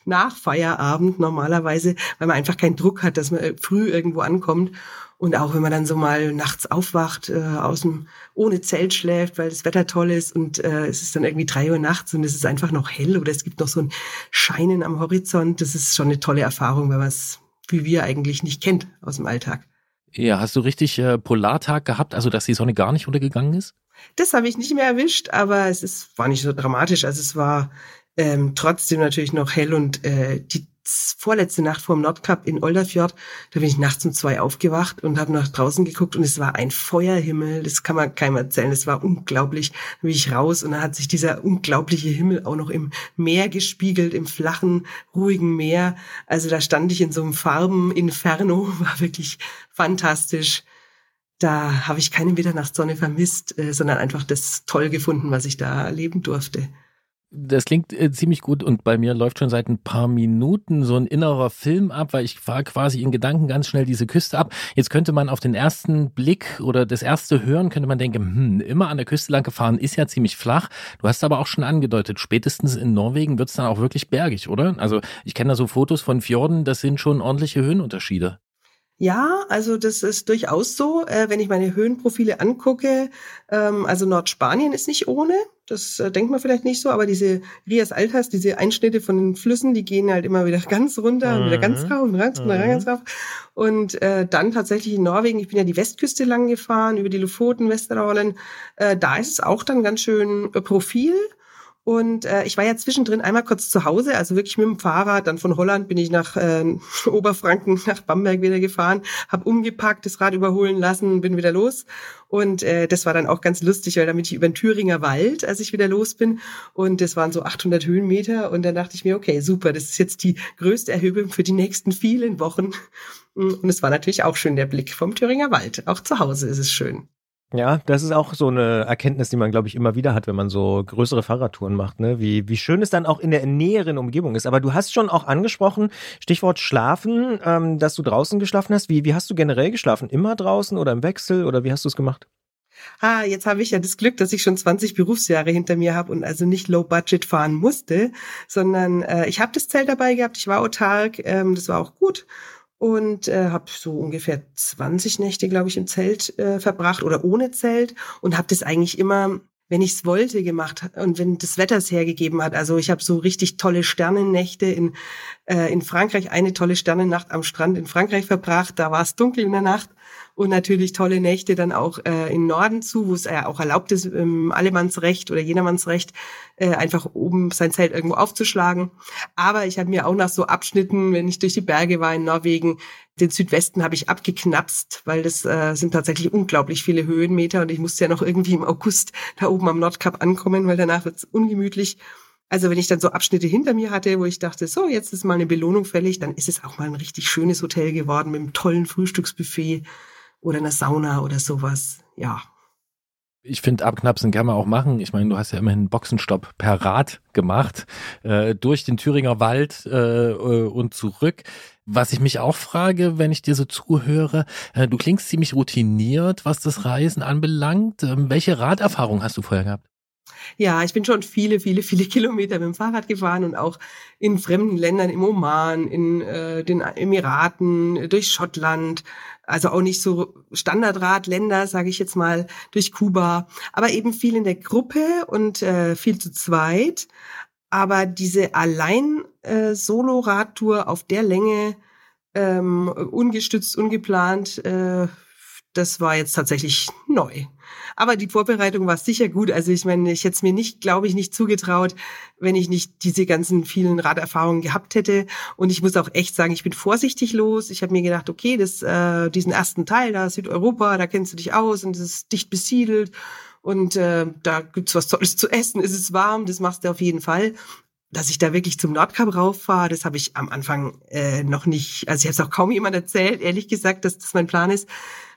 nach Feierabend normalerweise, weil man einfach keinen Druck hat, dass man äh, früh irgendwo ankommt. Und auch wenn man dann so mal nachts aufwacht, äh, aus dem, ohne Zelt schläft, weil das Wetter toll ist und äh, es ist dann irgendwie drei Uhr nachts und es ist einfach noch hell oder es gibt noch so ein Scheinen am Horizont. Das ist schon eine tolle Erfahrung, wenn man es, wie wir eigentlich nicht kennt aus dem Alltag. Ja, hast du richtig äh, Polartag gehabt, also dass die Sonne gar nicht untergegangen ist? Das habe ich nicht mehr erwischt, aber es ist, war nicht so dramatisch. Also es war ähm, trotzdem natürlich noch hell und äh, die vorletzte Nacht vor dem Nordkap in Olderfjord, da bin ich nachts um zwei aufgewacht und habe nach draußen geguckt und es war ein Feuerhimmel, das kann man keinem erzählen, es war unglaublich. Da bin ich raus und dann hat sich dieser unglaubliche Himmel auch noch im Meer gespiegelt, im flachen, ruhigen Meer. Also da stand ich in so einem Farbeninferno, <laughs> war wirklich fantastisch. Da habe ich keine Mitternachtssonne vermisst, äh, sondern einfach das toll gefunden, was ich da erleben durfte. Das klingt äh, ziemlich gut und bei mir läuft schon seit ein paar Minuten so ein innerer Film ab, weil ich fahre quasi in Gedanken ganz schnell diese Küste ab. Jetzt könnte man auf den ersten Blick oder das erste Hören könnte man denken, hm, immer an der Küste lang gefahren ist ja ziemlich flach. Du hast aber auch schon angedeutet, spätestens in Norwegen wird es dann auch wirklich bergig, oder? Also ich kenne da so Fotos von Fjorden, das sind schon ordentliche Höhenunterschiede. Ja, also das ist durchaus so. Äh, wenn ich meine Höhenprofile angucke, ähm, also Nordspanien ist nicht ohne, das äh, denkt man vielleicht nicht so, aber diese Rias Altas, diese Einschnitte von den Flüssen, die gehen halt immer wieder <laughs> ganz runter mhm. und wieder ganz mhm. rauf und ganz, mhm. ganz rauf. Und äh, dann tatsächlich in Norwegen, ich bin ja die Westküste lang gefahren, über die Lofoten, Westeralen, äh, da ist es auch dann ganz schön äh, Profil. Und äh, ich war ja zwischendrin einmal kurz zu Hause, also wirklich mit dem Fahrrad. Dann von Holland bin ich nach äh, <laughs> Oberfranken, nach Bamberg wieder gefahren, habe umgepackt, das Rad überholen lassen, bin wieder los. Und äh, das war dann auch ganz lustig, weil damit ich über den Thüringer Wald, als ich wieder los bin. Und das waren so 800 Höhenmeter. Und dann dachte ich mir, okay, super, das ist jetzt die größte Erhöhung für die nächsten vielen Wochen. Und es war natürlich auch schön der Blick vom Thüringer Wald. Auch zu Hause ist es schön. Ja, das ist auch so eine Erkenntnis, die man, glaube ich, immer wieder hat, wenn man so größere Fahrradtouren macht, ne? Wie, wie schön es dann auch in der näheren Umgebung ist. Aber du hast schon auch angesprochen, Stichwort Schlafen, ähm, dass du draußen geschlafen hast. Wie, wie hast du generell geschlafen? Immer draußen oder im Wechsel oder wie hast du es gemacht? Ah, jetzt habe ich ja das Glück, dass ich schon 20 Berufsjahre hinter mir habe und also nicht Low Budget fahren musste, sondern äh, ich habe das Zelt dabei gehabt, ich war autark, ähm, das war auch gut und äh, habe so ungefähr 20 Nächte, glaube ich, im Zelt äh, verbracht oder ohne Zelt und habe das eigentlich immer wenn ich es wollte, gemacht und wenn das Wetter es hergegeben hat. Also ich habe so richtig tolle Sternennächte in, äh, in Frankreich, eine tolle Sternennacht am Strand in Frankreich verbracht. Da war es dunkel in der Nacht und natürlich tolle Nächte dann auch äh, im Norden zu, wo es ja auch erlaubt ist, im Allemannsrecht oder Jedermannsrecht, äh, einfach oben sein Zelt irgendwo aufzuschlagen. Aber ich habe mir auch nach so Abschnitten, wenn ich durch die Berge war in Norwegen, den Südwesten habe ich abgeknapst, weil das äh, sind tatsächlich unglaublich viele Höhenmeter und ich musste ja noch irgendwie im August da oben am Nordkap ankommen, weil danach wird es ungemütlich. Also wenn ich dann so Abschnitte hinter mir hatte, wo ich dachte, so, jetzt ist mal eine Belohnung fällig, dann ist es auch mal ein richtig schönes Hotel geworden mit einem tollen Frühstücksbuffet oder einer Sauna oder sowas. Ja. Ich finde, abknapsen kann man auch machen. Ich meine, du hast ja immerhin einen Boxenstopp per Rad gemacht, äh, durch den Thüringer Wald äh, äh, und zurück. Was ich mich auch frage, wenn ich dir so zuhöre, äh, du klingst ziemlich routiniert, was das Reisen anbelangt. Ähm, welche Raderfahrung hast du vorher gehabt? Ja, ich bin schon viele, viele, viele <laughs> Kilometer mit dem Fahrrad gefahren und auch in fremden Ländern, im Oman, in äh, den Emiraten, durch Schottland, also auch nicht so Standardradländer, sage ich jetzt mal, durch Kuba, aber eben viel in der Gruppe und äh, viel zu zweit. Aber diese allein äh, auf der Länge, ähm, ungestützt, ungeplant, äh, das war jetzt tatsächlich neu. Aber die Vorbereitung war sicher gut. Also ich meine, ich hätte es mir nicht, glaube ich, nicht zugetraut, wenn ich nicht diese ganzen vielen Raderfahrungen gehabt hätte. Und ich muss auch echt sagen, ich bin vorsichtig los. Ich habe mir gedacht, okay, das, äh, diesen ersten Teil da, Südeuropa, da kennst du dich aus und es ist dicht besiedelt. Und äh, da gibt's was Tolles zu essen, es ist warm, das machst du auf jeden Fall dass ich da wirklich zum Nordkap rauffahre, das habe ich am Anfang äh, noch nicht, also ich habe es auch kaum jemand erzählt, ehrlich gesagt, dass das mein Plan ist,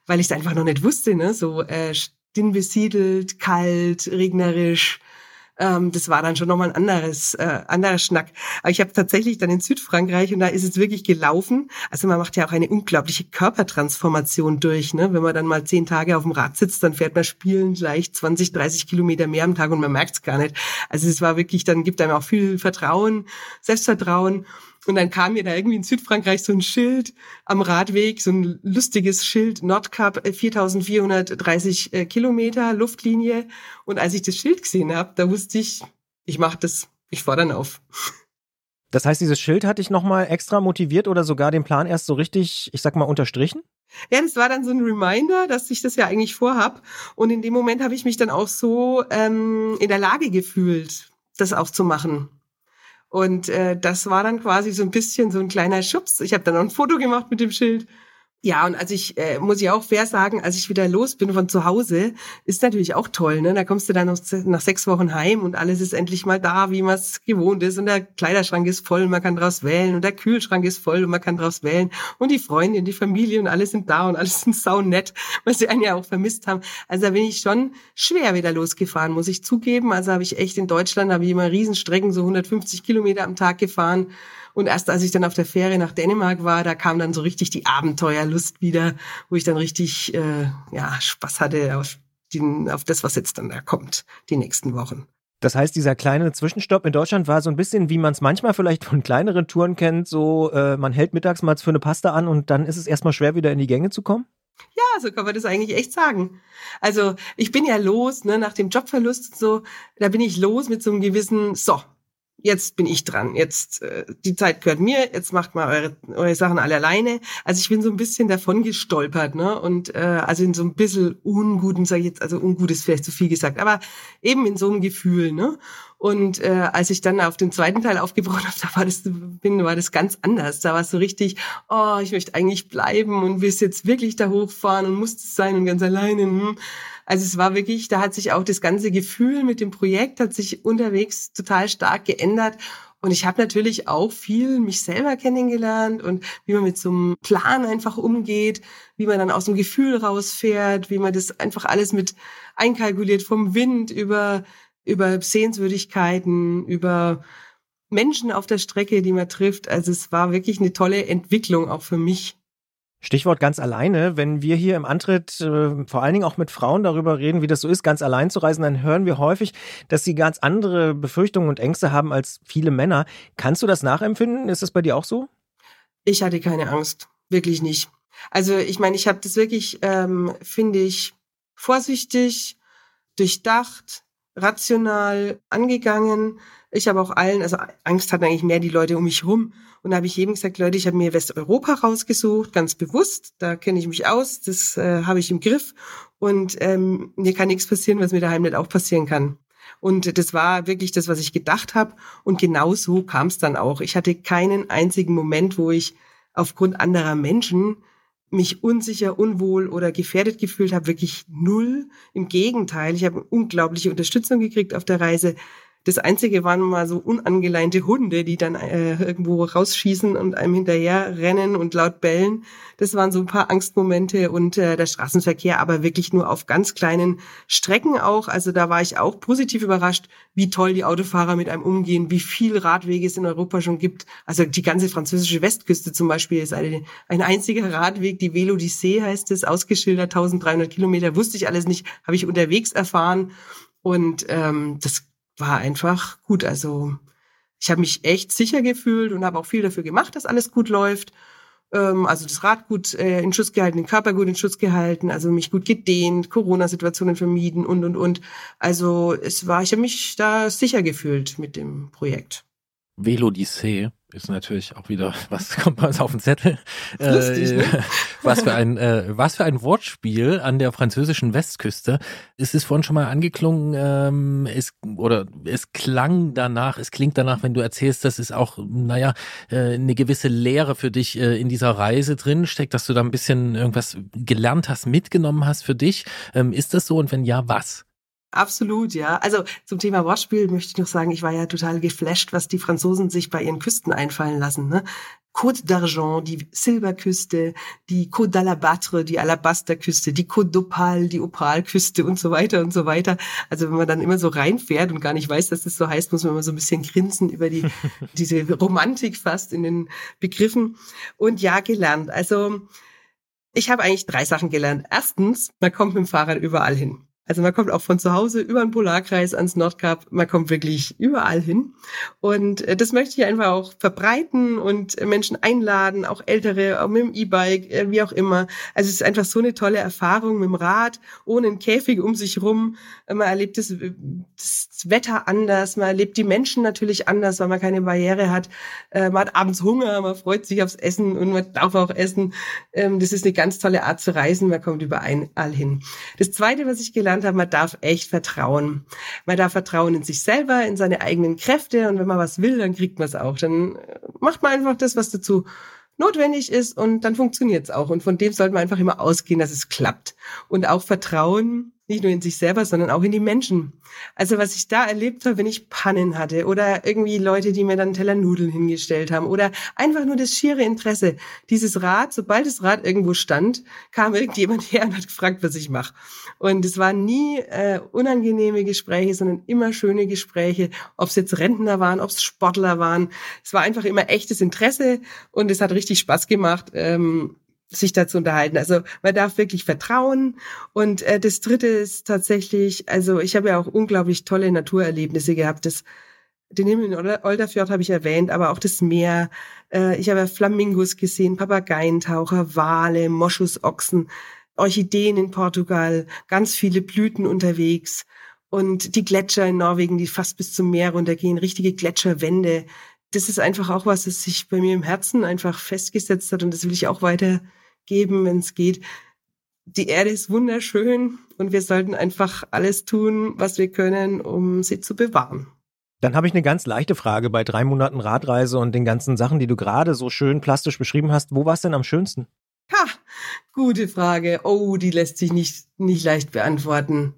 weil ich es einfach noch nicht wusste, ne? So äh, dünn besiedelt, kalt, regnerisch. Ähm, das war dann schon nochmal ein anderes, äh, anderer Schnack. Aber ich habe tatsächlich dann in Südfrankreich und da ist es wirklich gelaufen. Also man macht ja auch eine unglaubliche Körpertransformation durch. Ne? Wenn man dann mal zehn Tage auf dem Rad sitzt, dann fährt man spielend leicht 20, 30 Kilometer mehr am Tag und man merkt es gar nicht. Also es war wirklich, dann gibt einem auch viel Vertrauen, Selbstvertrauen. Und dann kam mir da irgendwie in Südfrankreich so ein Schild am Radweg, so ein lustiges Schild, Nordkap 4430 äh, äh, Kilometer Luftlinie. Und als ich das Schild gesehen habe, da wusste ich, ich mache das, ich fordere auf. Das heißt, dieses Schild hat dich nochmal extra motiviert oder sogar den Plan erst so richtig, ich sag mal, unterstrichen? Ja, das war dann so ein Reminder, dass ich das ja eigentlich vorhab. Und in dem Moment habe ich mich dann auch so ähm, in der Lage gefühlt, das auch zu machen. Und äh, das war dann quasi so ein bisschen so ein kleiner Schubs. Ich habe dann noch ein Foto gemacht mit dem Schild ja, und als ich, äh, muss ich auch fair sagen, als ich wieder los bin von zu Hause, ist natürlich auch toll, ne? Da kommst du dann noch nach sechs Wochen heim und alles ist endlich mal da, wie man es gewohnt ist. Und der Kleiderschrank ist voll, man kann draus wählen und der Kühlschrank ist voll und man kann draus wählen. Und die Freundin, die Familie und alle sind da und alles sind sau nett, was sie einen ja auch vermisst haben. Also da bin ich schon schwer wieder losgefahren, muss ich zugeben. Also habe ich echt in Deutschland, habe ich immer Riesenstrecken, so 150 Kilometer am Tag gefahren und erst als ich dann auf der Fähre nach Dänemark war, da kam dann so richtig die Abenteuerlust wieder, wo ich dann richtig äh, ja, Spaß hatte auf, den, auf das, was jetzt dann da kommt, die nächsten Wochen. Das heißt, dieser kleine Zwischenstopp in Deutschland war so ein bisschen, wie man es manchmal vielleicht von kleineren Touren kennt, so äh, man hält mittags mal für eine Pasta an und dann ist es erstmal schwer, wieder in die Gänge zu kommen? Ja, so kann man das eigentlich echt sagen. Also ich bin ja los, ne, nach dem Jobverlust und so, da bin ich los mit so einem gewissen, so, jetzt bin ich dran, jetzt äh, die Zeit gehört mir, jetzt macht mal eure, eure Sachen alle alleine. Also ich bin so ein bisschen davon gestolpert, ne? Und äh, also in so ein bisschen unguten, sage ich jetzt, also ungut ist vielleicht zu viel gesagt, aber eben in so einem Gefühl, ne? Und äh, als ich dann auf den zweiten Teil aufgebrochen habe, <laughs> da war das, bin, war das ganz anders. Da war es so richtig, oh, ich möchte eigentlich bleiben und will jetzt wirklich da hochfahren und muss es sein und ganz alleine. Hm. Also es war wirklich, da hat sich auch das ganze Gefühl mit dem Projekt hat sich unterwegs total stark geändert Und ich habe natürlich auch viel mich selber kennengelernt und wie man mit so einem Plan einfach umgeht, wie man dann aus dem Gefühl rausfährt, wie man das einfach alles mit einkalkuliert vom Wind über, über Sehenswürdigkeiten, über Menschen auf der Strecke, die man trifft. Also es war wirklich eine tolle Entwicklung auch für mich. Stichwort ganz alleine. Wenn wir hier im Antritt äh, vor allen Dingen auch mit Frauen darüber reden, wie das so ist, ganz allein zu reisen, dann hören wir häufig, dass sie ganz andere Befürchtungen und Ängste haben als viele Männer. Kannst du das nachempfinden? Ist das bei dir auch so? Ich hatte keine Angst, wirklich nicht. Also ich meine, ich habe das wirklich, ähm, finde ich, vorsichtig, durchdacht, rational angegangen. Ich habe auch allen, also Angst hatten eigentlich mehr die Leute um mich rum. Und da habe ich jedem gesagt, Leute, ich habe mir Westeuropa rausgesucht, ganz bewusst. Da kenne ich mich aus, das äh, habe ich im Griff. Und ähm, mir kann nichts passieren, was mir daheim nicht auch passieren kann. Und das war wirklich das, was ich gedacht habe. Und genau so kam es dann auch. Ich hatte keinen einzigen Moment, wo ich aufgrund anderer Menschen mich unsicher, unwohl oder gefährdet gefühlt habe, wirklich null. Im Gegenteil, ich habe unglaubliche Unterstützung gekriegt auf der Reise. Das Einzige waren mal so unangeleinte Hunde, die dann äh, irgendwo rausschießen und einem hinterher rennen und laut bellen. Das waren so ein paar Angstmomente und äh, der Straßenverkehr, aber wirklich nur auf ganz kleinen Strecken auch. Also da war ich auch positiv überrascht, wie toll die Autofahrer mit einem umgehen, wie viel Radwege es in Europa schon gibt. Also die ganze französische Westküste zum Beispiel ist eine, ein einziger Radweg, die Velo d'Issée heißt es, ausgeschildert, 1300 Kilometer, wusste ich alles nicht, habe ich unterwegs erfahren. Und ähm, das war einfach gut. Also ich habe mich echt sicher gefühlt und habe auch viel dafür gemacht, dass alles gut läuft. Ähm, also das Rad gut äh, in Schutz gehalten, den Körper gut in Schutz gehalten, also mich gut gedehnt, Corona-Situationen vermieden und und und. Also es war, ich habe mich da sicher gefühlt mit dem Projekt. Velo Velodicée ist natürlich auch wieder, <laughs> was kommt bei uns auf den Zettel? <laughs> Lustig, ne? Äh, <laughs> was für ein, äh, was für ein Wortspiel an der französischen Westküste. Es ist vorhin schon mal angeklungen, ähm, es, oder es klang danach, es klingt danach, wenn du erzählst, dass es auch, naja, äh, eine gewisse Lehre für dich äh, in dieser Reise drin steckt, dass du da ein bisschen irgendwas gelernt hast, mitgenommen hast für dich. Ähm, ist das so und wenn ja, was? Absolut, ja. Also zum Thema Wortspiel möchte ich noch sagen, ich war ja total geflasht, was die Franzosen sich bei ihren Küsten einfallen lassen. Ne? Côte d'Argent, die Silberküste, die Côte d'Alabatre, die Alabasterküste, die Côte d'Opal, die Opalküste und so weiter und so weiter. Also wenn man dann immer so reinfährt und gar nicht weiß, dass das so heißt, muss man immer so ein bisschen grinsen über die, <laughs> diese Romantik fast in den Begriffen. Und ja, gelernt. Also ich habe eigentlich drei Sachen gelernt. Erstens, man kommt mit dem Fahrrad überall hin. Also man kommt auch von zu Hause über den Polarkreis ans Nordkap, man kommt wirklich überall hin. Und äh, das möchte ich einfach auch verbreiten und Menschen einladen, auch Ältere, auch mit dem E-Bike, äh, wie auch immer. Also es ist einfach so eine tolle Erfahrung mit dem Rad, ohne einen Käfig um sich rum. Man erlebt das, das Wetter anders, man erlebt die Menschen natürlich anders, weil man keine Barriere hat. Äh, man hat abends Hunger, man freut sich aufs Essen und man darf auch essen. Ähm, das ist eine ganz tolle Art zu reisen, man kommt überall hin. Das Zweite, was ich gelernt gelernt habe, man darf echt vertrauen. Man darf vertrauen in sich selber, in seine eigenen Kräfte und wenn man was will, dann kriegt man es auch. Dann äh, macht man einfach das, was dazu notwendig ist und dann funktioniert es auch. Und von dem sollte man einfach immer ausgehen, dass es klappt. Und auch vertrauen, nicht nur in sich selber, sondern auch in die Menschen. Also was ich da erlebt habe, wenn ich Pannen hatte oder irgendwie Leute, die mir dann einen Teller Nudeln hingestellt haben oder einfach nur das schiere Interesse. Dieses Rad, sobald das Rad irgendwo stand, kam irgendjemand her und hat gefragt, was ich mache. Und es waren nie äh, unangenehme Gespräche, sondern immer schöne Gespräche, ob es jetzt Rentner waren, ob es Sportler waren. Es war einfach immer echtes Interesse und es hat richtig Spaß gemacht. Ähm, sich dazu unterhalten. Also man darf wirklich vertrauen. Und äh, das Dritte ist tatsächlich, also ich habe ja auch unglaublich tolle Naturerlebnisse gehabt. Das, den Himmel in Olderfjord habe ich erwähnt, aber auch das Meer. Äh, ich habe ja Flamingos gesehen, Papageientaucher, Wale, Moschusochsen, Orchideen in Portugal, ganz viele Blüten unterwegs. Und die Gletscher in Norwegen, die fast bis zum Meer runtergehen, richtige Gletscherwände. Das ist einfach auch was, das sich bei mir im Herzen einfach festgesetzt hat und das will ich auch weiter geben, wenn es geht. Die Erde ist wunderschön und wir sollten einfach alles tun, was wir können, um sie zu bewahren. Dann habe ich eine ganz leichte Frage bei drei Monaten Radreise und den ganzen Sachen, die du gerade so schön plastisch beschrieben hast. Wo war es denn am schönsten? Ha, gute Frage. Oh, die lässt sich nicht, nicht leicht beantworten.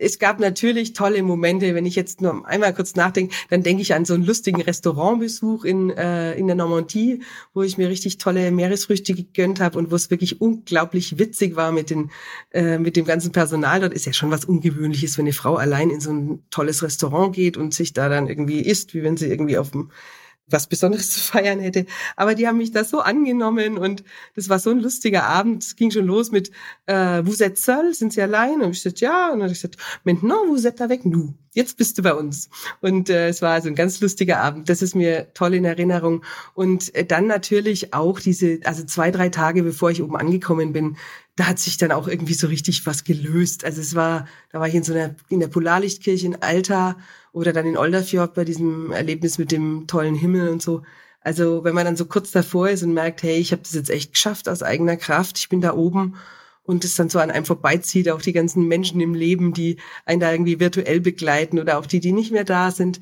Es gab natürlich tolle Momente. Wenn ich jetzt nur einmal kurz nachdenke, dann denke ich an so einen lustigen Restaurantbesuch in, äh, in der Normandie, wo ich mir richtig tolle Meeresfrüchte gegönnt habe und wo es wirklich unglaublich witzig war mit, den, äh, mit dem ganzen Personal. Dort ist ja schon was Ungewöhnliches, wenn eine Frau allein in so ein tolles Restaurant geht und sich da dann irgendwie isst, wie wenn sie irgendwie auf dem was Besonderes <laughs> zu feiern hätte. Aber die haben mich da so angenommen und das war so ein lustiger Abend. Es ging schon los mit äh, Vous êtes seul? Sind Sie allein? Und ich gesagt, ja. Und dann habe ich gesagt, maintenant vous êtes avec nous. Jetzt bist du bei uns. Und äh, es war also ein ganz lustiger Abend. Das ist mir toll in Erinnerung. Und äh, dann natürlich auch diese, also zwei, drei Tage bevor ich oben angekommen bin, da hat sich dann auch irgendwie so richtig was gelöst. Also es war, da war ich in so einer, in der Polarlichtkirche in Alta oder dann in Olderfjord bei diesem Erlebnis mit dem tollen Himmel und so. Also wenn man dann so kurz davor ist und merkt, hey, ich habe das jetzt echt geschafft aus eigener Kraft, ich bin da oben und es dann so an einem vorbeizieht, auch die ganzen Menschen im Leben, die einen da irgendwie virtuell begleiten oder auch die, die nicht mehr da sind,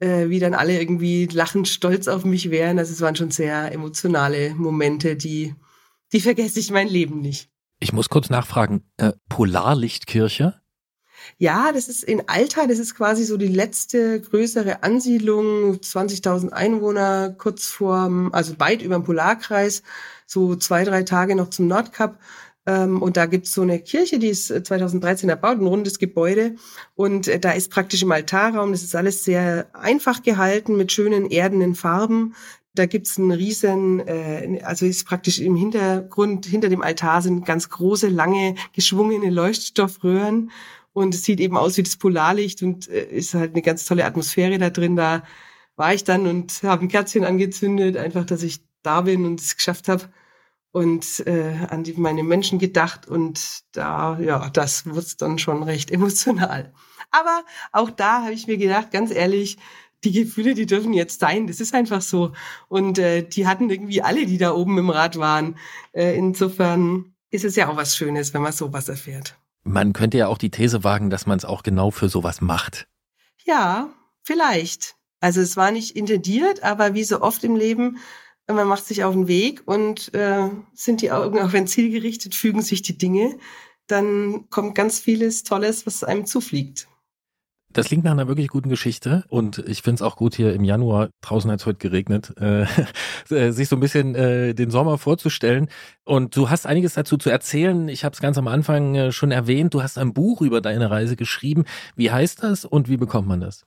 äh, wie dann alle irgendwie lachend stolz auf mich wären. Also es waren schon sehr emotionale Momente, die, die vergesse ich mein Leben nicht. Ich muss kurz nachfragen, äh, Polarlichtkirche? Ja, das ist in Alta, das ist quasi so die letzte größere Ansiedlung, 20.000 Einwohner, kurz vor, also weit über dem Polarkreis, so zwei, drei Tage noch zum Nordkap. Ähm, und da gibt's so eine Kirche, die ist 2013 äh, erbaut, ein rundes Gebäude. Und äh, da ist praktisch im Altarraum, das ist alles sehr einfach gehalten mit schönen erdenen Farben. Da gibt's einen riesen, äh, also ist praktisch im Hintergrund, hinter dem Altar sind ganz große, lange, geschwungene Leuchtstoffröhren. Und es sieht eben aus wie das Polarlicht und äh, ist halt eine ganz tolle Atmosphäre da drin. Da war ich dann und habe ein Kerzchen angezündet, einfach, dass ich da bin und es geschafft habe und äh, an die, meine Menschen gedacht und da, ja, das wird's dann schon recht <laughs> emotional. Aber auch da habe ich mir gedacht, ganz ehrlich, die Gefühle, die dürfen jetzt sein. Das ist einfach so. Und äh, die hatten irgendwie alle, die da oben im Rad waren. Äh, insofern ist es ja auch was Schönes, wenn man sowas erfährt. Man könnte ja auch die These wagen, dass man es auch genau für sowas macht. Ja, vielleicht. Also es war nicht intendiert, aber wie so oft im Leben, man macht sich auf den Weg und äh, sind die Augen auf ein Ziel gerichtet, fügen sich die Dinge, dann kommt ganz vieles Tolles, was einem zufliegt. Das klingt nach einer wirklich guten Geschichte und ich finde es auch gut hier im Januar, draußen hat es heute geregnet, <laughs> äh, äh, sich so ein bisschen äh, den Sommer vorzustellen. Und du hast einiges dazu zu erzählen. Ich habe es ganz am Anfang äh, schon erwähnt, du hast ein Buch über deine Reise geschrieben. Wie heißt das und wie bekommt man das?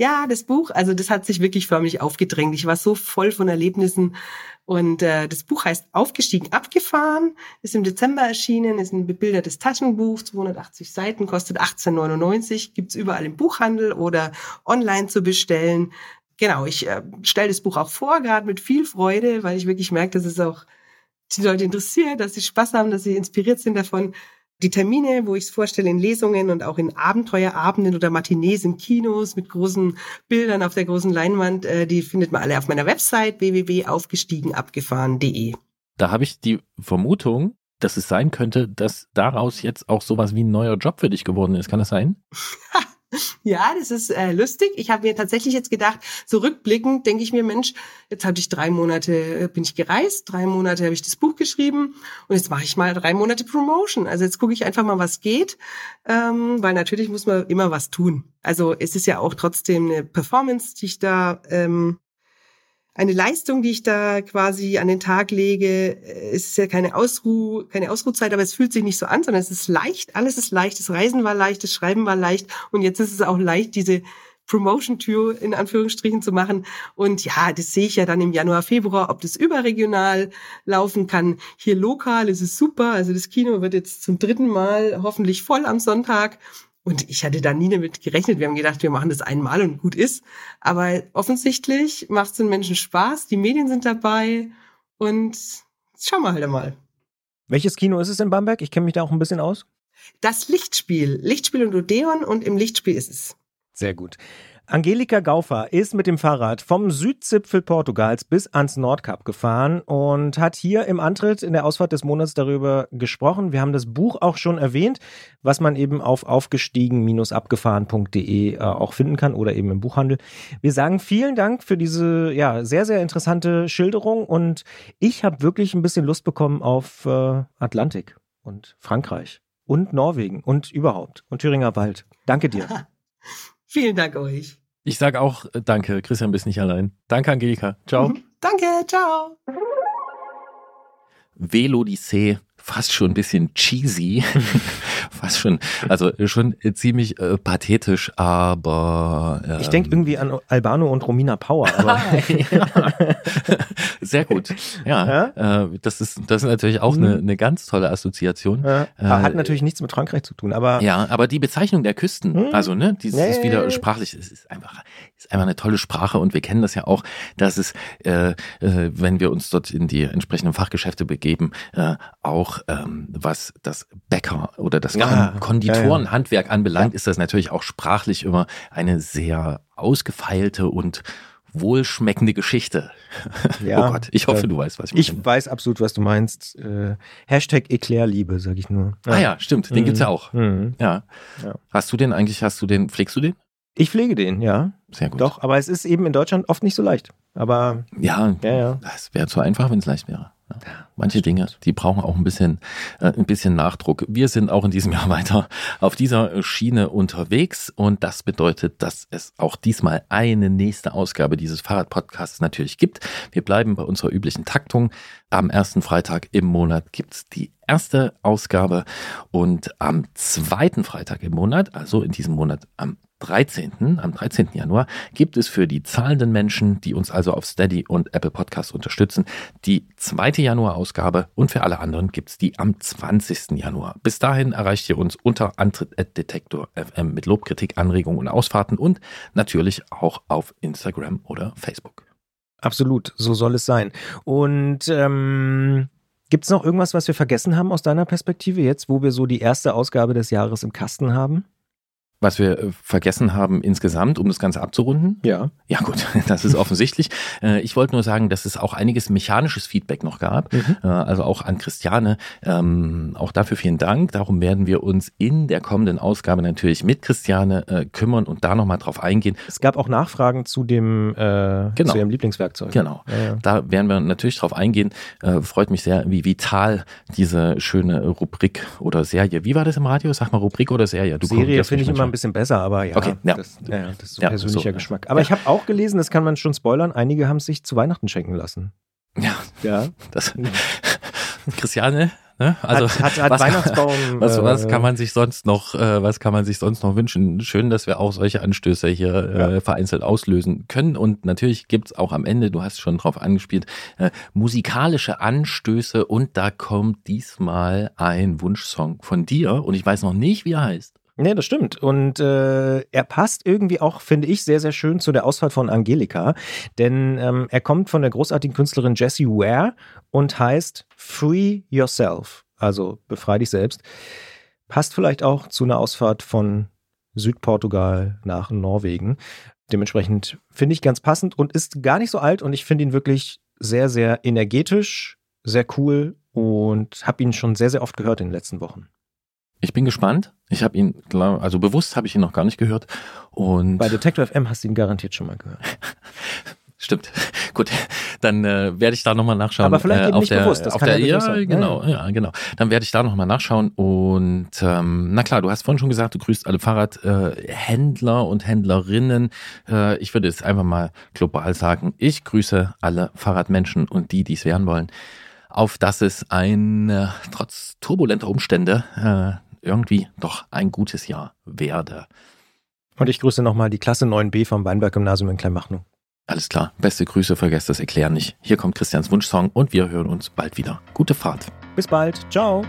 Ja, das Buch, also das hat sich wirklich förmlich aufgedrängt. Ich war so voll von Erlebnissen und äh, das Buch heißt Aufgestiegen, abgefahren, ist im Dezember erschienen, ist ein bebildertes Taschenbuch, 280 Seiten, kostet 18,99, gibt's überall im Buchhandel oder online zu bestellen. Genau, ich äh, stelle das Buch auch vor, gerade mit viel Freude, weil ich wirklich merke, dass es auch die Leute interessiert, dass sie Spaß haben, dass sie inspiriert sind davon. Die Termine, wo ich es vorstelle, in Lesungen und auch in Abenteuerabenden oder Matinees in Kinos mit großen Bildern auf der großen Leinwand, äh, die findet man alle auf meiner Website www.aufgestiegenabgefahren.de. Da habe ich die Vermutung, dass es sein könnte, dass daraus jetzt auch sowas wie ein neuer Job für dich geworden ist. Kann das sein? <laughs> <laughs> Ja, das ist äh, lustig. Ich habe mir tatsächlich jetzt gedacht, so rückblickend denke ich mir, Mensch, jetzt hatte ich drei Monate, äh, bin ich gereist, drei Monate habe ich das Buch geschrieben und jetzt mache ich mal drei Monate Promotion. Also jetzt gucke ich einfach mal, was geht, ähm, weil natürlich muss man immer was tun. Also es ist ja auch trotzdem eine Performance, die ich da ähm, eine Leistung, die ich da quasi an den Tag lege. Es ist ja keine Ausruh, keine Ausruhzeit, aber es fühlt sich nicht so an, sondern es ist leicht. Alles ist leicht. Das Reisen war leicht, das Schreiben war leicht und jetzt ist es auch leicht, diese Promotion-Tour in Anführungsstrichen zu machen. Und ja, das sehe ich ja dann im Januar, Februar, ob das überregional laufen kann. Hier lokal ist es super. Also das Kino wird jetzt zum dritten Mal hoffentlich voll am Sonntag. Und ich hatte da nie damit gerechnet. Wir haben gedacht, wir machen das einmal und gut ist. Aber offensichtlich macht es den Menschen Spaß. Die Medien sind dabei. Und schauen wir halt einmal. Welches Kino ist es in Bamberg? Ich kenne mich da auch ein bisschen aus. Das Lichtspiel. Lichtspiel und Odeon und im Lichtspiel ist es. Sehr gut. Angelika Gaufer ist mit dem Fahrrad vom Südzipfel Portugals bis ans Nordkap gefahren und hat hier im Antritt in der Ausfahrt des Monats darüber gesprochen. Wir haben das Buch auch schon erwähnt, was man eben auf aufgestiegen-abgefahren.de äh, auch finden kann oder eben im Buchhandel. Wir sagen vielen Dank für diese ja sehr sehr interessante Schilderung und ich habe wirklich ein bisschen Lust bekommen auf äh, Atlantik und Frankreich und Norwegen und überhaupt und Thüringer Wald. Danke dir. <laughs> Vielen Dank euch. Ich sage auch äh, danke, Christian bist nicht allein. Danke, Angelika. Ciao. <laughs> Danke, ciao. Velodyssee, fast schon ein bisschen cheesy, <laughs> fast schon, also schon ziemlich äh, pathetisch, aber ähm, Ich denke irgendwie an Albano und Romina Power. Aber <laughs> ja. Sehr gut. Ja, Äh, das ist das ist natürlich auch eine, eine ganz tolle Assoziation. ja, Äh, hat natürlich nichts mit Frankreich zu tun, aber Ja, aber die Bezeichnung der Küsten, Hm. also ne, dieses Ja, ist ja, wieder ja. sprachlich, es ist einfach, ist einfach eine tolle Sprache und wir kennen das ja auch, dass es, äh, äh, wenn wir uns dort in die entsprechenden Fachgeschäfte begeben, äh, auch ähm, was das Bäcker oder das Ja, Kon Konditorenhandwerk anbelangt, ist das natürlich auch sprachlich immer eine sehr ausgefeilte und wohlschmeckende Geschichte. Ja, oh Gott, ich hoffe, äh, du weißt, was ich, ich meine. weiß absolut, was du meinst. Äh, Hashtag Eclairliebe, sag ich nur. Ah ja, stimmt, den Mhm. gibt's ja auch. Mhm. Ja. Ja. Hast du den eigentlich, hast du den, pflegst du den? Ich pflege den, ja. Sehr gut. Doch, aber es ist eben in Deutschland oft nicht so leicht. Aber Ja, ja, ja. Das wäre zu einfach, wenn es leicht wäre. Manche Dinge, die brauchen auch ein bisschen, äh, ein bisschen Nachdruck. Wir sind auch in diesem Jahr <laughs> weiter auf dieser Schiene unterwegs und das bedeutet, dass es auch diesmal eine nächste Ausgabe dieses Fahrradpodcasts natürlich gibt. Wir bleiben bei unserer üblichen Taktung. Am ersten Freitag im Monat gibt's die erste Ausgabe und am zweiten Freitag im Monat, also in diesem Monat am 13. am 13. Januar gibt es für die zahlenden Menschen, die uns also auf Steady und Apple Podcasts unterstützen, die zweite Januar-Ausgabe und für alle anderen gibt es die am 20. Januar. Bis dahin erreicht ihr uns unter Antritt.detektor FM mit Lob, Kritik, Anregungen und Ausfahrten und natürlich auch auf Instagram oder Facebook. Absolut, so soll es sein. Und ähm, gibt es noch irgendwas, was wir vergessen haben aus deiner Perspektive jetzt, wo wir so die erste Ausgabe des Jahres im Kasten haben? Was wir äh, vergessen haben insgesamt, um das Ganze abzurunden, Ja. Ja gut, <laughs> das ist offensichtlich. Äh, Ich wollte nur sagen, dass es auch einiges mechanisches Feedback noch gab, Mhm. Äh, also auch an Christiane. Ähm, Auch dafür vielen Dank. Darum werden wir uns in der kommenden Ausgabe natürlich mit Christiane kümmern und da nochmal drauf eingehen. Es gab auch Nachfragen zu dem äh, Genau. zu ihrem Lieblingswerkzeug. Genau. Ja, ja. Da werden wir natürlich drauf eingehen. Freut mich sehr, wie vital diese schöne Rubrik oder Serie. Wie war das im Radio? Sag mal Rubrik oder Serie? Du Serie finde ich immer. Ein bisschen besser, aber ja, Okay, ja. Das, ja, ja, das ist so Ja, persönlicher so, ja. Geschmack. Aber Ja. ich habe auch gelesen, das kann man schon spoilern, einige haben es sich zu Weihnachten schenken lassen. Ja, Ja. das. <laughs> Christiane, ne? Also hat, hat, hat was Weihnachtsbaum. <laughs> Was, was äh, kann man sich sonst noch, äh, was kann man sich sonst noch wünschen? Schön, dass wir auch solche Anstöße hier äh, vereinzelt auslösen können. Und natürlich gibt's auch am Ende, du hast schon drauf angespielt, äh, musikalische Anstöße und da kommt diesmal ein Wunschsong von dir und ich weiß noch nicht, wie er heißt. Nee, das stimmt. Und äh, er passt irgendwie auch, finde ich, sehr, sehr schön zu der Auswahl von Angelika. Denn ähm, er kommt von der großartigen Künstlerin Jessie Ware und heißt Free Yourself. Also befrei dich selbst. Passt vielleicht auch zu einer Ausfahrt von Südportugal nach Norwegen. Dementsprechend finde ich ganz passend und ist gar nicht so alt und ich finde ihn wirklich sehr, sehr energetisch, sehr cool und habe ihn schon sehr, sehr oft gehört in den letzten Wochen. Ich bin gespannt. Ich habe ihn, also bewusst habe ich ihn noch gar nicht gehört. Und Bei Detector FM hast du ihn garantiert schon mal gehört. <laughs> Stimmt. <laughs> Gut, dann äh, werde ich da nochmal nachschauen. Aber vielleicht äh, eben auf nicht der, bewusst, das auf kann der, ja ja, genau, Ja, ja. genau. Dann werde ich da nochmal nachschauen. Und ähm, na klar, du hast vorhin schon gesagt, du grüßt alle Fahrradhändler äh, und Händlerinnen. Äh, ich würde es einfach mal global sagen. Ich grüße alle Fahrradmenschen und die, die es werden wollen, auf dass es ein äh, trotz turbulenter Umstände äh, irgendwie doch ein gutes Jahr werde. Und ich grüße nochmal die Klasse 9b vom Weinberg-Gymnasium in Kleinmachnow. Alles klar. Beste Grüße, vergesst das Erklären nicht. Hier kommt Christians Wunschsong und wir hören uns bald wieder. Gute Fahrt. Bis bald. Ciao.